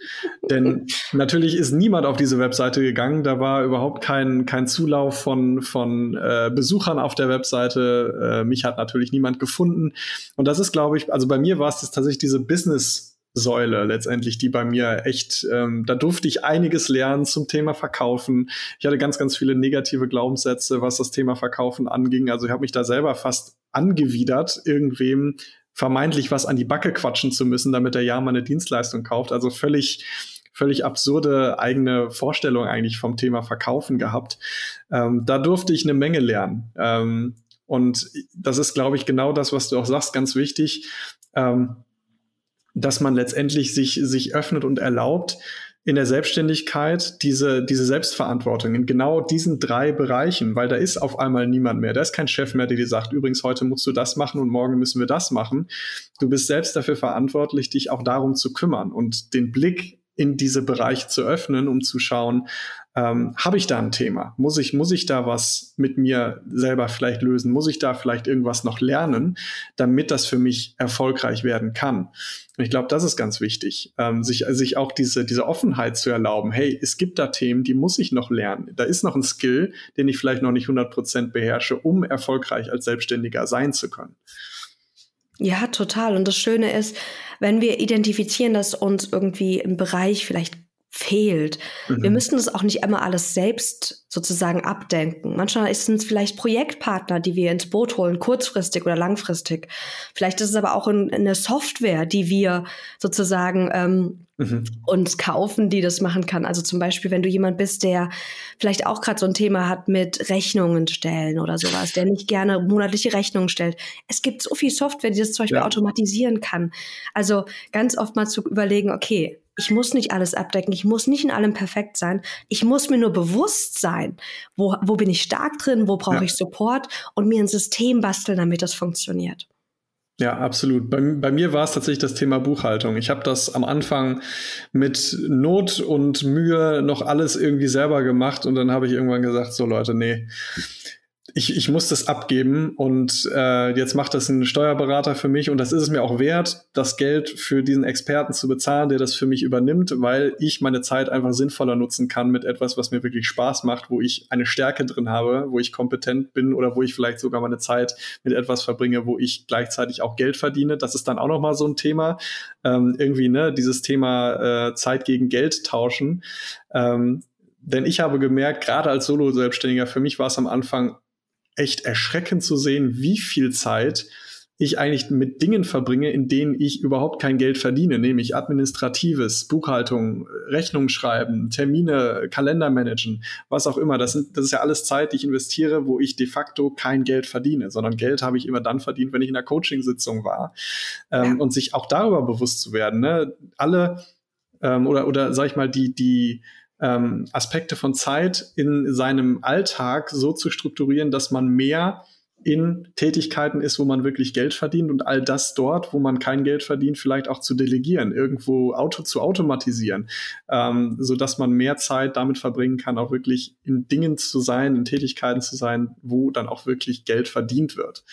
Denn natürlich ist niemand auf diese Webseite gegangen. Da war überhaupt kein, kein Zulauf von, von äh, Besuchern auf der Webseite. Äh, mich hat natürlich niemand gefunden. Und das ist, glaube ich, also bei mir war es tatsächlich diese Business- Säule letztendlich, die bei mir echt, ähm, da durfte ich einiges lernen zum Thema Verkaufen. Ich hatte ganz, ganz viele negative Glaubenssätze, was das Thema Verkaufen anging. Also ich habe mich da selber fast angewidert, irgendwem vermeintlich was an die Backe quatschen zu müssen, damit er ja mal eine Dienstleistung kauft. Also völlig, völlig absurde eigene Vorstellung eigentlich vom Thema Verkaufen gehabt. Ähm, da durfte ich eine Menge lernen. Ähm, und das ist, glaube ich, genau das, was du auch sagst, ganz wichtig, ähm, dass man letztendlich sich, sich öffnet und erlaubt, in der Selbstständigkeit diese, diese Selbstverantwortung in genau diesen drei Bereichen, weil da ist auf einmal niemand mehr. Da ist kein Chef mehr, der dir sagt, übrigens, heute musst du das machen und morgen müssen wir das machen. Du bist selbst dafür verantwortlich, dich auch darum zu kümmern und den Blick in diese Bereiche zu öffnen, um zu schauen, ähm, habe ich da ein Thema? Muss ich, muss ich da was mit mir selber vielleicht lösen? Muss ich da vielleicht irgendwas noch lernen, damit das für mich erfolgreich werden kann? Und ich glaube, das ist ganz wichtig, ähm, sich, sich auch diese, diese Offenheit zu erlauben. Hey, es gibt da Themen, die muss ich noch lernen. Da ist noch ein Skill, den ich vielleicht noch nicht 100 Prozent beherrsche, um erfolgreich als Selbstständiger sein zu können. Ja, total. Und das Schöne ist, wenn wir identifizieren, dass uns irgendwie im Bereich vielleicht fehlt. Mhm. Wir müssen das auch nicht immer alles selbst sozusagen abdenken. Manchmal sind es vielleicht Projektpartner, die wir ins Boot holen, kurzfristig oder langfristig. Vielleicht ist es aber auch in, in eine Software, die wir sozusagen ähm, mhm. uns kaufen, die das machen kann. Also zum Beispiel, wenn du jemand bist, der vielleicht auch gerade so ein Thema hat mit Rechnungen stellen oder sowas, der nicht gerne monatliche Rechnungen stellt. Es gibt so viel Software, die das zum Beispiel ja. automatisieren kann. Also ganz oft mal zu überlegen, okay, ich muss nicht alles abdecken, ich muss nicht in allem perfekt sein. Ich muss mir nur bewusst sein, wo, wo bin ich stark drin, wo brauche ja. ich Support und mir ein System basteln, damit das funktioniert. Ja, absolut. Bei, bei mir war es tatsächlich das Thema Buchhaltung. Ich habe das am Anfang mit Not und Mühe noch alles irgendwie selber gemacht und dann habe ich irgendwann gesagt, so Leute, nee, ich, ich muss das abgeben und äh, jetzt macht das ein Steuerberater für mich und das ist es mir auch wert, das Geld für diesen Experten zu bezahlen, der das für mich übernimmt, weil ich meine Zeit einfach sinnvoller nutzen kann mit etwas, was mir wirklich Spaß macht, wo ich eine Stärke drin habe, wo ich kompetent bin oder wo ich vielleicht sogar meine Zeit mit etwas verbringe, wo ich gleichzeitig auch Geld verdiene. Das ist dann auch nochmal so ein Thema. Ähm, irgendwie, ne, dieses Thema äh, Zeit gegen Geld tauschen. Ähm, denn ich habe gemerkt, gerade als Solo-Selbstständiger, für mich war es am Anfang echt erschreckend zu sehen, wie viel Zeit ich eigentlich mit Dingen verbringe, in denen ich überhaupt kein Geld verdiene, nämlich administratives, Buchhaltung, Rechnung schreiben, Termine, Kalender managen, was auch immer. Das, sind, das ist ja alles Zeit, die ich investiere, wo ich de facto kein Geld verdiene, sondern Geld habe ich immer dann verdient, wenn ich in einer Coaching-Sitzung war. Ähm, ja. Und sich auch darüber bewusst zu werden. Ne? Alle ähm, oder, oder sag ich mal, die, die ähm, Aspekte von Zeit in seinem Alltag so zu strukturieren, dass man mehr in Tätigkeiten ist, wo man wirklich Geld verdient und all das dort, wo man kein Geld verdient, vielleicht auch zu delegieren, irgendwo Auto zu automatisieren, ähm, so dass man mehr Zeit damit verbringen kann, auch wirklich in Dingen zu sein, in Tätigkeiten zu sein, wo dann auch wirklich Geld verdient wird.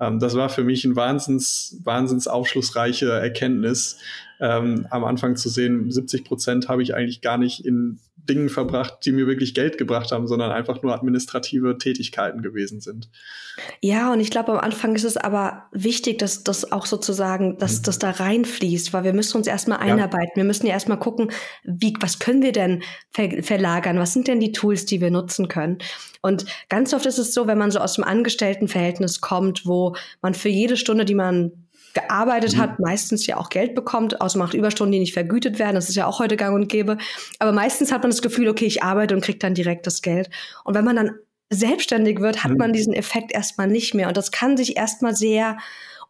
Ähm, das war für mich ein wahnsinns, wahnsinns aufschlussreiche Erkenntnis, ähm, am Anfang zu sehen, 70 Prozent habe ich eigentlich gar nicht in Dingen verbracht, die mir wirklich Geld gebracht haben, sondern einfach nur administrative Tätigkeiten gewesen sind. Ja, und ich glaube, am Anfang ist es aber wichtig, dass das auch sozusagen, dass mhm. das da reinfließt, weil wir müssen uns erstmal einarbeiten. Ja. Wir müssen ja erstmal gucken, wie, was können wir denn ver verlagern? Was sind denn die Tools, die wir nutzen können? Und ganz oft ist es so, wenn man so aus dem Angestelltenverhältnis kommt, wo man für jede Stunde, die man gearbeitet mhm. hat, meistens ja auch Geld bekommt, außer macht Überstunden, die nicht vergütet werden. Das ist ja auch heute gang und gäbe. Aber meistens hat man das Gefühl, okay, ich arbeite und kriege dann direkt das Geld. Und wenn man dann selbstständig wird, hat mhm. man diesen Effekt erstmal nicht mehr. Und das kann sich erstmal sehr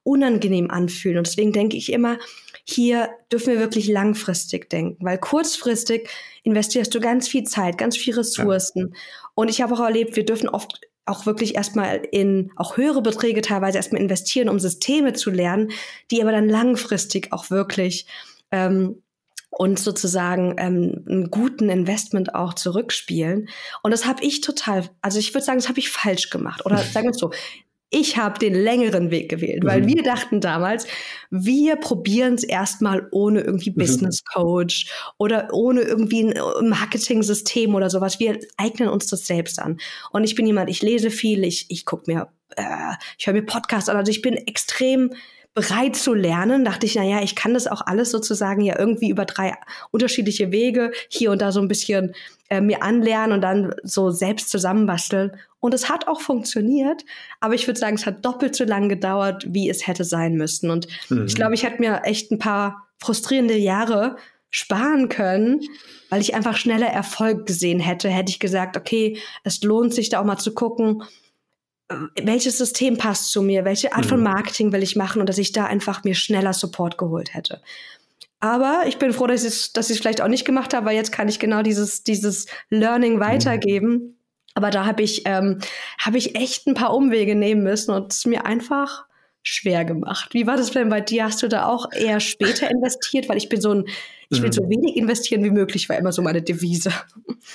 unangenehm anfühlen. Und deswegen denke ich immer, hier dürfen wir wirklich langfristig denken, weil kurzfristig investierst du ganz viel Zeit, ganz viel Ressourcen. Ja. Und ich habe auch erlebt, wir dürfen oft auch wirklich erstmal in auch höhere Beträge teilweise erstmal investieren, um Systeme zu lernen, die aber dann langfristig auch wirklich ähm, und sozusagen ähm, einen guten Investment auch zurückspielen. Und das habe ich total, also ich würde sagen, das habe ich falsch gemacht. Oder sagen wir es so, ich habe den längeren Weg gewählt, weil mhm. wir dachten damals, wir probieren es erstmal ohne irgendwie mhm. Business Coach oder ohne irgendwie ein Marketing-System oder sowas. Wir eignen uns das selbst an. Und ich bin jemand, ich lese viel, ich, ich gucke mir, äh, ich höre mir Podcasts an. Also ich bin extrem bereit zu lernen, dachte ich, na ja, ich kann das auch alles sozusagen ja irgendwie über drei unterschiedliche Wege hier und da so ein bisschen äh, mir anlernen und dann so selbst zusammenbasteln. Und es hat auch funktioniert, aber ich würde sagen, es hat doppelt so lange gedauert, wie es hätte sein müssen. Und mhm. ich glaube, ich hätte mir echt ein paar frustrierende Jahre sparen können, weil ich einfach schneller Erfolg gesehen hätte, hätte ich gesagt, okay, es lohnt sich da auch mal zu gucken, welches System passt zu mir, welche Art mhm. von Marketing will ich machen und dass ich da einfach mir schneller Support geholt hätte. Aber ich bin froh, dass ich es dass vielleicht auch nicht gemacht habe, weil jetzt kann ich genau dieses, dieses Learning mhm. weitergeben. Mhm. Aber da habe ich, ähm, hab ich echt ein paar Umwege nehmen müssen und es mir einfach schwer gemacht. Wie war das denn bei dir? Hast du da auch eher später investiert? Weil ich bin so ein, ich will so wenig investieren wie möglich, war immer so meine Devise.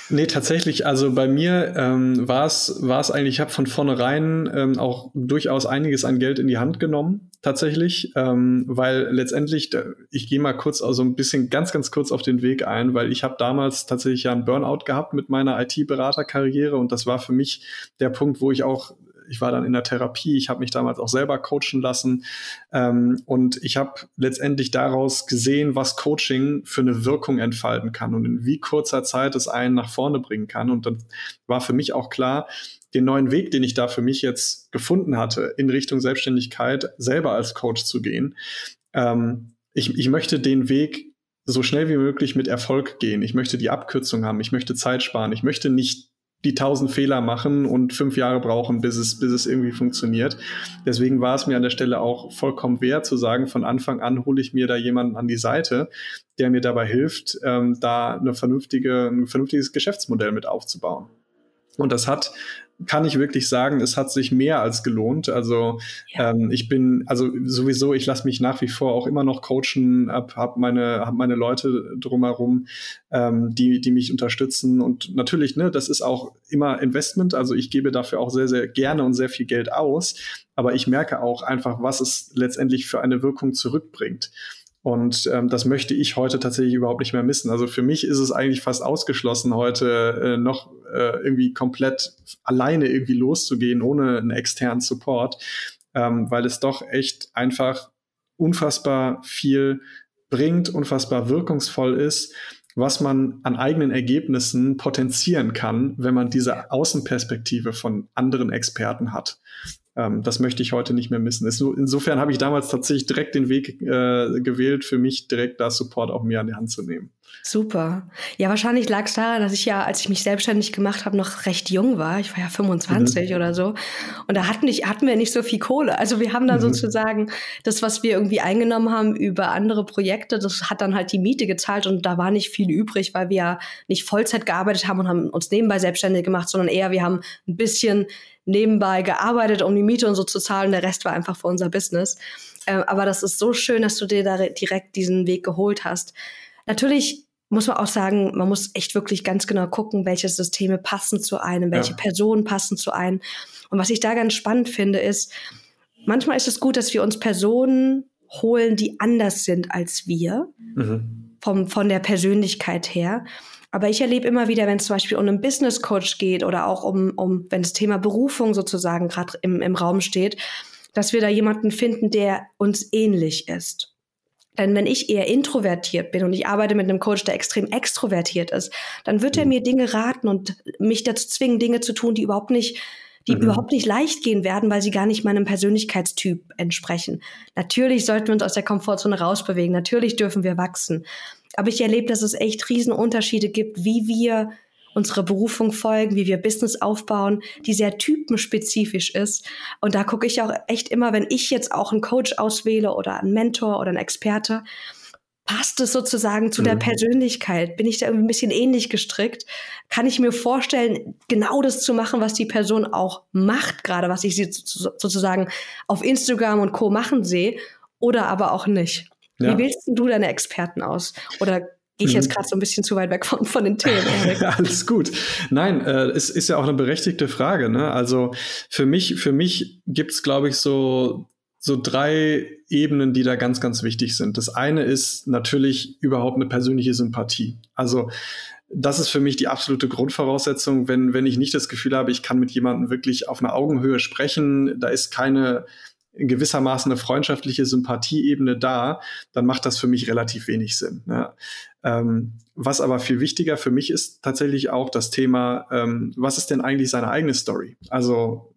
Nee, tatsächlich. Also bei mir ähm, war es eigentlich, ich habe von vornherein ähm, auch durchaus einiges an Geld in die Hand genommen, tatsächlich, ähm, weil letztendlich, ich gehe mal kurz, also ein bisschen ganz, ganz kurz auf den Weg ein, weil ich habe damals tatsächlich ja einen Burnout gehabt mit meiner IT-Beraterkarriere und das war für mich der Punkt, wo ich auch ich war dann in der Therapie, ich habe mich damals auch selber coachen lassen ähm, und ich habe letztendlich daraus gesehen, was Coaching für eine Wirkung entfalten kann und in wie kurzer Zeit es einen nach vorne bringen kann. Und dann war für mich auch klar, den neuen Weg, den ich da für mich jetzt gefunden hatte, in Richtung Selbstständigkeit, selber als Coach zu gehen. Ähm, ich, ich möchte den Weg so schnell wie möglich mit Erfolg gehen. Ich möchte die Abkürzung haben. Ich möchte Zeit sparen. Ich möchte nicht die tausend Fehler machen und fünf Jahre brauchen, bis es, bis es irgendwie funktioniert. Deswegen war es mir an der Stelle auch vollkommen wert zu sagen, von Anfang an hole ich mir da jemanden an die Seite, der mir dabei hilft, ähm, da eine vernünftige, ein vernünftiges Geschäftsmodell mit aufzubauen. Und das hat kann ich wirklich sagen, es hat sich mehr als gelohnt. Also ja. ähm, ich bin, also sowieso, ich lasse mich nach wie vor auch immer noch coachen, habe hab meine, hab meine Leute drumherum, ähm, die, die mich unterstützen. Und natürlich, ne, das ist auch immer Investment. Also ich gebe dafür auch sehr, sehr gerne und sehr viel Geld aus. Aber ich merke auch einfach, was es letztendlich für eine Wirkung zurückbringt. Und ähm, das möchte ich heute tatsächlich überhaupt nicht mehr missen. Also für mich ist es eigentlich fast ausgeschlossen, heute äh, noch äh, irgendwie komplett alleine irgendwie loszugehen, ohne einen externen Support, ähm, weil es doch echt einfach unfassbar viel bringt, unfassbar wirkungsvoll ist, was man an eigenen Ergebnissen potenzieren kann, wenn man diese Außenperspektive von anderen Experten hat ähm, das möchte ich heute nicht mehr missen. insofern habe ich damals tatsächlich direkt den Weg äh, gewählt, für mich direkt da Support auch mir an die Hand zu nehmen. Super. Ja, wahrscheinlich lag es daran, dass ich ja, als ich mich selbstständig gemacht habe, noch recht jung war. Ich war ja 25 mhm. oder so. Und da hatten, nicht, hatten wir nicht so viel Kohle. Also wir haben da mhm. sozusagen das, was wir irgendwie eingenommen haben über andere Projekte, das hat dann halt die Miete gezahlt und da war nicht viel übrig, weil wir ja nicht Vollzeit gearbeitet haben und haben uns nebenbei selbstständig gemacht, sondern eher wir haben ein bisschen nebenbei gearbeitet, um die Miete und so zu zahlen. Der Rest war einfach für unser Business. Äh, aber das ist so schön, dass du dir da direkt diesen Weg geholt hast. Natürlich muss man auch sagen, man muss echt wirklich ganz genau gucken, welche Systeme passen zu einem, welche ja. Personen passen zu einem. Und was ich da ganz spannend finde, ist, manchmal ist es gut, dass wir uns Personen holen, die anders sind als wir, mhm. vom, von der Persönlichkeit her. Aber ich erlebe immer wieder, wenn es zum Beispiel um einen Business Coach geht oder auch um, um wenn das Thema Berufung sozusagen gerade im, im Raum steht, dass wir da jemanden finden, der uns ähnlich ist. Denn wenn ich eher introvertiert bin und ich arbeite mit einem Coach, der extrem extrovertiert ist, dann wird er mhm. mir Dinge raten und mich dazu zwingen, Dinge zu tun, die überhaupt nicht, die mhm. überhaupt nicht leicht gehen werden, weil sie gar nicht meinem Persönlichkeitstyp entsprechen. Natürlich sollten wir uns aus der Komfortzone rausbewegen. Natürlich dürfen wir wachsen. Aber ich erlebe, dass es echt Riesenunterschiede gibt, wie wir unsere Berufung folgen, wie wir Business aufbauen, die sehr typenspezifisch ist. Und da gucke ich auch echt immer, wenn ich jetzt auch einen Coach auswähle oder einen Mentor oder einen Experte, passt es sozusagen zu mhm. der Persönlichkeit? Bin ich da irgendwie ein bisschen ähnlich gestrickt? Kann ich mir vorstellen, genau das zu machen, was die Person auch macht, gerade was ich sie sozusagen auf Instagram und Co. machen sehe, oder aber auch nicht? Ja. Wie wählst du deine Experten aus? Oder gehe ich jetzt mhm. gerade so ein bisschen zu weit weg von, von den Themen. Alles gut. Nein, äh, es ist ja auch eine berechtigte Frage. Ne? Also für mich, für mich gibt's glaube ich, so, so drei Ebenen, die da ganz, ganz wichtig sind. Das eine ist natürlich überhaupt eine persönliche Sympathie. Also das ist für mich die absolute Grundvoraussetzung, wenn, wenn ich nicht das Gefühl habe, ich kann mit jemandem wirklich auf einer Augenhöhe sprechen, da ist keine in gewissermaßen eine freundschaftliche Sympathieebene da, dann macht das für mich relativ wenig Sinn. Ne? Ähm, was aber viel wichtiger für mich ist tatsächlich auch das Thema, ähm, was ist denn eigentlich seine eigene Story? Also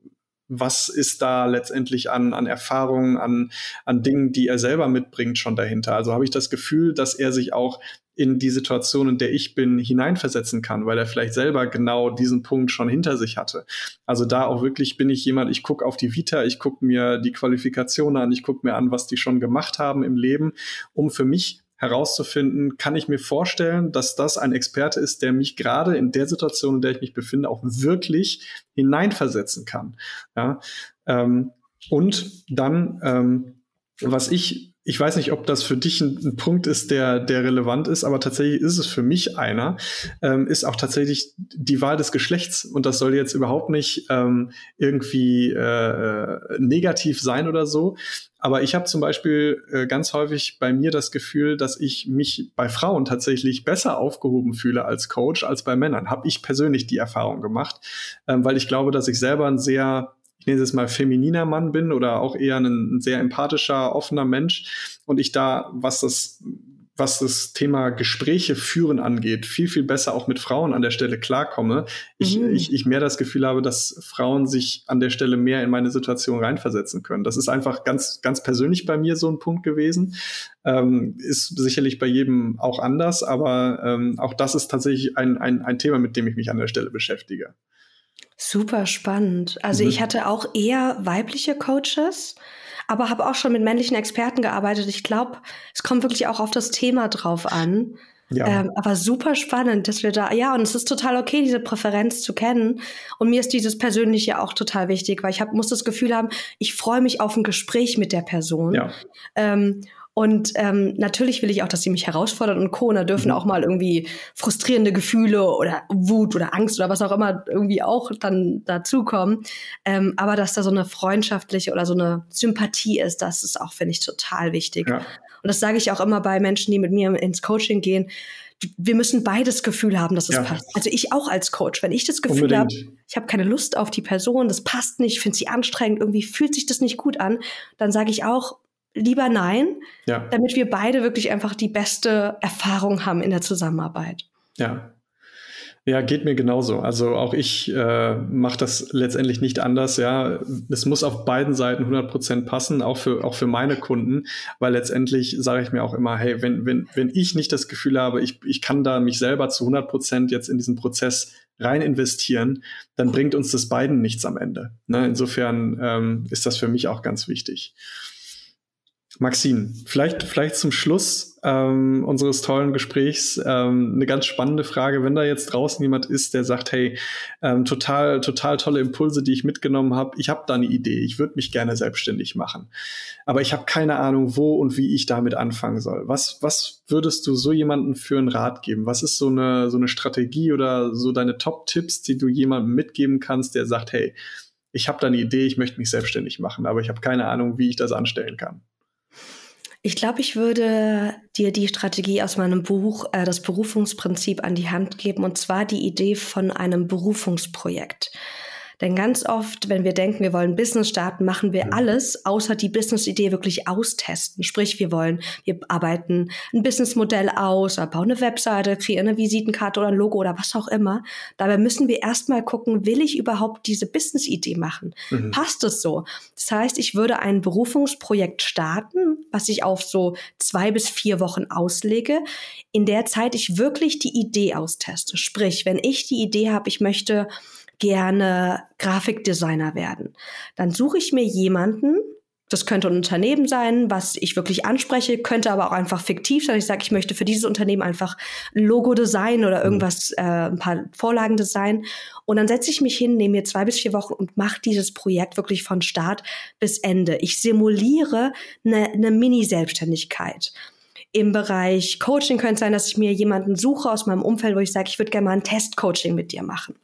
was ist da letztendlich an, an Erfahrungen, an, an Dingen, die er selber mitbringt, schon dahinter? Also habe ich das Gefühl, dass er sich auch in die Situation, in der ich bin, hineinversetzen kann, weil er vielleicht selber genau diesen Punkt schon hinter sich hatte. Also da auch wirklich bin ich jemand, ich gucke auf die Vita, ich gucke mir die Qualifikation an, ich gucke mir an, was die schon gemacht haben im Leben, um für mich herauszufinden, kann ich mir vorstellen, dass das ein Experte ist, der mich gerade in der Situation, in der ich mich befinde, auch wirklich hineinversetzen kann. Ja, ähm, und dann, ähm, was ich ich weiß nicht, ob das für dich ein, ein, Punkt ist, der, der relevant ist, aber tatsächlich ist es für mich einer, ähm, ist auch tatsächlich die Wahl des Geschlechts. Und das soll jetzt überhaupt nicht ähm, irgendwie äh, negativ sein oder so. Aber ich habe zum Beispiel äh, ganz häufig bei mir das Gefühl, dass ich mich bei Frauen tatsächlich besser aufgehoben fühle als Coach als bei Männern. Habe ich persönlich die Erfahrung gemacht, ähm, weil ich glaube, dass ich selber ein sehr ich nenne es mal femininer Mann bin oder auch eher ein, ein sehr empathischer, offener Mensch und ich da, was das was das Thema Gespräche führen angeht, viel, viel besser auch mit Frauen an der Stelle klarkomme. Ich, mhm. ich, ich mehr das Gefühl habe, dass Frauen sich an der Stelle mehr in meine Situation reinversetzen können. Das ist einfach ganz, ganz persönlich bei mir so ein Punkt gewesen. Ähm, ist sicherlich bei jedem auch anders, aber ähm, auch das ist tatsächlich ein, ein, ein Thema, mit dem ich mich an der Stelle beschäftige. Super spannend. Also mhm. ich hatte auch eher weibliche Coaches, aber habe auch schon mit männlichen Experten gearbeitet. Ich glaube, es kommt wirklich auch auf das Thema drauf an. Ja. Ähm, aber super spannend, dass wir da, ja, und es ist total okay, diese Präferenz zu kennen. Und mir ist dieses Persönliche auch total wichtig, weil ich hab, muss das Gefühl haben, ich freue mich auf ein Gespräch mit der Person. Ja. Ähm, und ähm, natürlich will ich auch, dass sie mich herausfordert und Co. Und da dürfen mhm. auch mal irgendwie frustrierende Gefühle oder Wut oder Angst oder was auch immer irgendwie auch dann dazukommen. Ähm, aber dass da so eine freundschaftliche oder so eine Sympathie ist, das ist auch, finde ich, total wichtig. Ja. Und das sage ich auch immer bei Menschen, die mit mir ins Coaching gehen wir müssen beides Gefühl haben, dass es ja. passt. Also ich auch als Coach, wenn ich das Gefühl habe, ich habe keine Lust auf die Person, das passt nicht, finde sie anstrengend, irgendwie fühlt sich das nicht gut an, dann sage ich auch, lieber nein, ja. damit wir beide wirklich einfach die beste Erfahrung haben in der Zusammenarbeit. Ja. Ja, geht mir genauso. Also auch ich äh, mache das letztendlich nicht anders. Ja, es muss auf beiden Seiten 100 Prozent passen, auch für auch für meine Kunden, weil letztendlich sage ich mir auch immer, hey, wenn wenn wenn ich nicht das Gefühl habe, ich ich kann da mich selber zu 100 Prozent jetzt in diesen Prozess rein investieren, dann bringt uns das beiden nichts am Ende. Ne? Insofern ähm, ist das für mich auch ganz wichtig. Maxine, vielleicht, vielleicht zum Schluss ähm, unseres tollen Gesprächs ähm, eine ganz spannende Frage. Wenn da jetzt draußen jemand ist, der sagt, hey, ähm, total, total tolle Impulse, die ich mitgenommen habe. Ich habe da eine Idee. Ich würde mich gerne selbstständig machen. Aber ich habe keine Ahnung, wo und wie ich damit anfangen soll. Was, was würdest du so jemandem für einen Rat geben? Was ist so eine, so eine Strategie oder so deine Top-Tipps, die du jemandem mitgeben kannst, der sagt, hey, ich habe da eine Idee, ich möchte mich selbstständig machen, aber ich habe keine Ahnung, wie ich das anstellen kann? Ich glaube, ich würde dir die Strategie aus meinem Buch, äh, das Berufungsprinzip, an die Hand geben, und zwar die Idee von einem Berufungsprojekt. Denn ganz oft, wenn wir denken, wir wollen Business starten, machen wir alles, außer die Business-Idee wirklich austesten. Sprich, wir wollen, wir arbeiten ein Businessmodell aus, bauen eine Webseite, kreieren eine Visitenkarte oder ein Logo oder was auch immer. Dabei müssen wir erstmal gucken, will ich überhaupt diese Business-Idee machen? Mhm. Passt es so? Das heißt, ich würde ein Berufungsprojekt starten, was ich auf so zwei bis vier Wochen auslege, in der Zeit ich wirklich die Idee austeste. Sprich, wenn ich die Idee habe, ich möchte gerne Grafikdesigner werden. Dann suche ich mir jemanden, das könnte ein Unternehmen sein, was ich wirklich anspreche, könnte aber auch einfach fiktiv sein. Ich sage, ich möchte für dieses Unternehmen einfach ein Logo designen oder mhm. irgendwas, äh, ein paar Vorlagen designen. Und dann setze ich mich hin, nehme mir zwei bis vier Wochen und mache dieses Projekt wirklich von Start bis Ende. Ich simuliere eine, eine Mini-Selbstständigkeit. Im Bereich Coaching könnte es sein, dass ich mir jemanden suche aus meinem Umfeld, wo ich sage, ich würde gerne mal ein Test-Coaching mit dir machen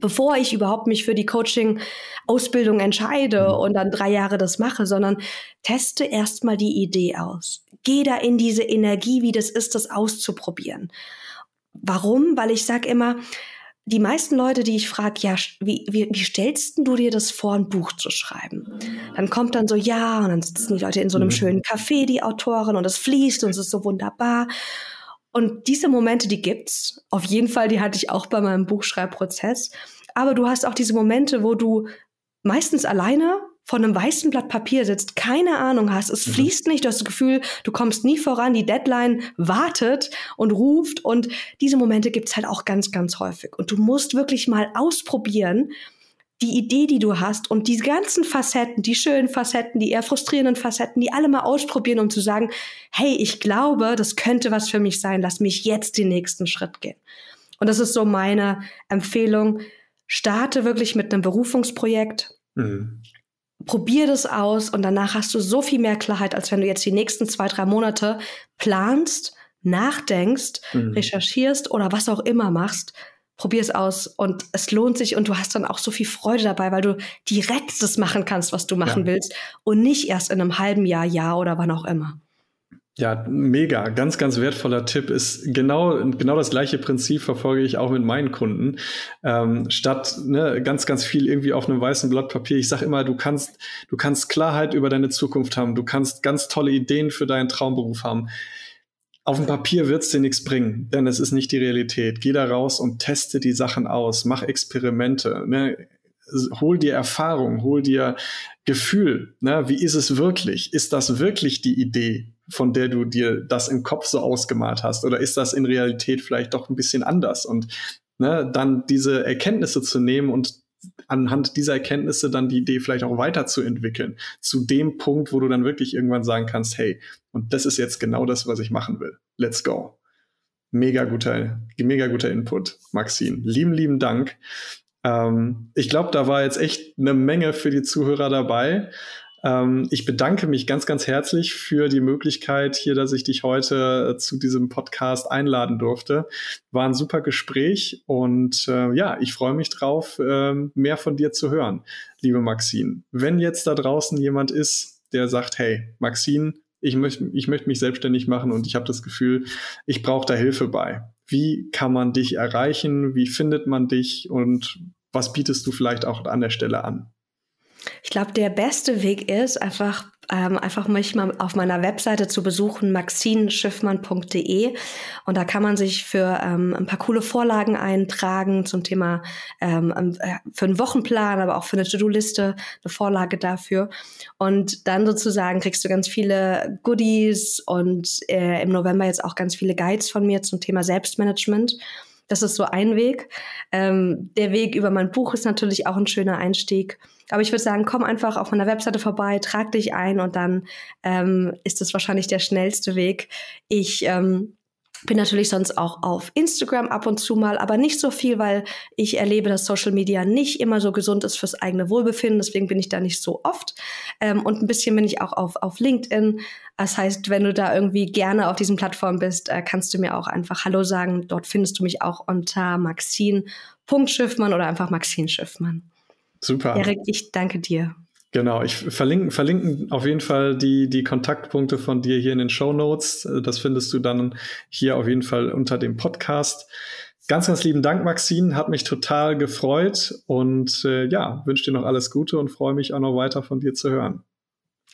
bevor ich überhaupt mich für die Coaching-Ausbildung entscheide mhm. und dann drei Jahre das mache, sondern teste erstmal die Idee aus. Geh da in diese Energie, wie das ist, das auszuprobieren. Warum? Weil ich sage immer, die meisten Leute, die ich frage, ja, wie, wie, wie stellst du dir das vor, ein Buch zu schreiben? Dann kommt dann so, ja, und dann sitzen die Leute in so einem mhm. schönen Café, die Autoren, und es fließt und es ist so wunderbar. Und diese Momente, die gibt's. Auf jeden Fall, die hatte ich auch bei meinem Buchschreibprozess. Aber du hast auch diese Momente, wo du meistens alleine vor einem weißen Blatt Papier sitzt, keine Ahnung hast, es mhm. fließt nicht, du hast das Gefühl, du kommst nie voran, die Deadline wartet und ruft und diese Momente gibt's halt auch ganz, ganz häufig. Und du musst wirklich mal ausprobieren, die Idee, die du hast und die ganzen Facetten, die schönen Facetten, die eher frustrierenden Facetten, die alle mal ausprobieren, um zu sagen, hey, ich glaube, das könnte was für mich sein, lass mich jetzt den nächsten Schritt gehen. Und das ist so meine Empfehlung. Starte wirklich mit einem Berufungsprojekt. Mhm. Probier das aus und danach hast du so viel mehr Klarheit, als wenn du jetzt die nächsten zwei, drei Monate planst, nachdenkst, mhm. recherchierst oder was auch immer machst probier es aus und es lohnt sich und du hast dann auch so viel Freude dabei, weil du direkt das machen kannst, was du machen ja. willst und nicht erst in einem halben Jahr, Jahr oder wann auch immer. Ja, mega. Ganz, ganz wertvoller Tipp ist genau, genau das gleiche Prinzip verfolge ich auch mit meinen Kunden. Ähm, statt ne, ganz, ganz viel irgendwie auf einem weißen Blatt Papier. Ich sage immer, du kannst, du kannst Klarheit über deine Zukunft haben. Du kannst ganz tolle Ideen für deinen Traumberuf haben auf dem Papier wird es dir nichts bringen, denn es ist nicht die Realität. Geh da raus und teste die Sachen aus, mach Experimente, ne? hol dir Erfahrung, hol dir Gefühl. Ne? Wie ist es wirklich? Ist das wirklich die Idee, von der du dir das im Kopf so ausgemalt hast? Oder ist das in Realität vielleicht doch ein bisschen anders? Und ne, dann diese Erkenntnisse zu nehmen und anhand dieser Erkenntnisse dann die Idee vielleicht auch weiterzuentwickeln, zu dem Punkt, wo du dann wirklich irgendwann sagen kannst, hey, und das ist jetzt genau das, was ich machen will. Let's go. Mega guter, mega guter Input, Maxine. Lieben, lieben Dank. Ähm, ich glaube, da war jetzt echt eine Menge für die Zuhörer dabei. Ähm, ich bedanke mich ganz, ganz herzlich für die Möglichkeit hier, dass ich dich heute äh, zu diesem Podcast einladen durfte. War ein super Gespräch und äh, ja, ich freue mich drauf, äh, mehr von dir zu hören, liebe Maxine. Wenn jetzt da draußen jemand ist, der sagt, hey, Maxine, ich möchte ich möchte mich selbstständig machen und ich habe das Gefühl, ich brauche da Hilfe bei. Wie kann man dich erreichen? Wie findet man dich? Und was bietest du vielleicht auch an der Stelle an? Ich glaube, der beste Weg ist, einfach, ähm, einfach mich mal auf meiner Webseite zu besuchen, maxinschiffmann.de. Und da kann man sich für ähm, ein paar coole Vorlagen eintragen zum Thema, ähm, ähm, äh, für einen Wochenplan, aber auch für eine To-Do-Liste, eine Vorlage dafür. Und dann sozusagen kriegst du ganz viele Goodies und äh, im November jetzt auch ganz viele Guides von mir zum Thema Selbstmanagement. Das ist so ein Weg. Ähm, der Weg über mein Buch ist natürlich auch ein schöner Einstieg. Aber ich würde sagen, komm einfach auf meiner Webseite vorbei, trag dich ein und dann ähm, ist das wahrscheinlich der schnellste Weg. Ich ähm, bin natürlich sonst auch auf Instagram ab und zu mal, aber nicht so viel, weil ich erlebe, dass Social Media nicht immer so gesund ist fürs eigene Wohlbefinden. Deswegen bin ich da nicht so oft. Ähm, und ein bisschen bin ich auch auf, auf LinkedIn. Das heißt, wenn du da irgendwie gerne auf diesen Plattformen bist, äh, kannst du mir auch einfach Hallo sagen. Dort findest du mich auch unter Maxine.schiffmann oder einfach Maxine Schiffmann. Super. Erik, ich danke dir. Genau, ich verlinke, verlinken auf jeden Fall die, die Kontaktpunkte von dir hier in den Show Notes. Das findest du dann hier auf jeden Fall unter dem Podcast. Ganz, ganz lieben Dank, Maxine. Hat mich total gefreut und äh, ja, wünsche dir noch alles Gute und freue mich auch noch weiter von dir zu hören.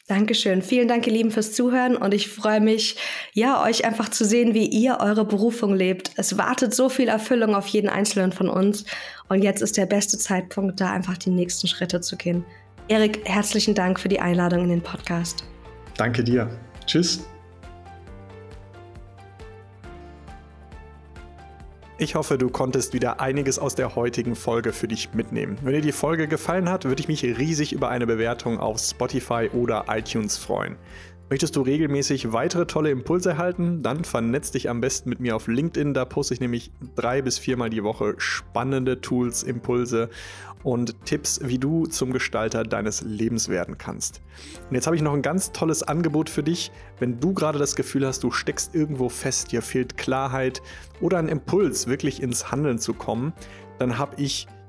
Dankeschön. Vielen Dank, ihr Lieben, fürs Zuhören und ich freue mich, ja, euch einfach zu sehen, wie ihr eure Berufung lebt. Es wartet so viel Erfüllung auf jeden Einzelnen von uns und jetzt ist der beste Zeitpunkt, da einfach die nächsten Schritte zu gehen. Erik, herzlichen Dank für die Einladung in den Podcast. Danke dir. Tschüss. Ich hoffe, du konntest wieder einiges aus der heutigen Folge für dich mitnehmen. Wenn dir die Folge gefallen hat, würde ich mich riesig über eine Bewertung auf Spotify oder iTunes freuen. Möchtest du regelmäßig weitere tolle Impulse erhalten? Dann vernetz dich am besten mit mir auf LinkedIn. Da poste ich nämlich drei bis viermal die Woche spannende Tools, Impulse und Tipps, wie du zum Gestalter deines Lebens werden kannst. Und jetzt habe ich noch ein ganz tolles Angebot für dich. Wenn du gerade das Gefühl hast, du steckst irgendwo fest, dir fehlt Klarheit oder ein Impuls, wirklich ins Handeln zu kommen, dann habe ich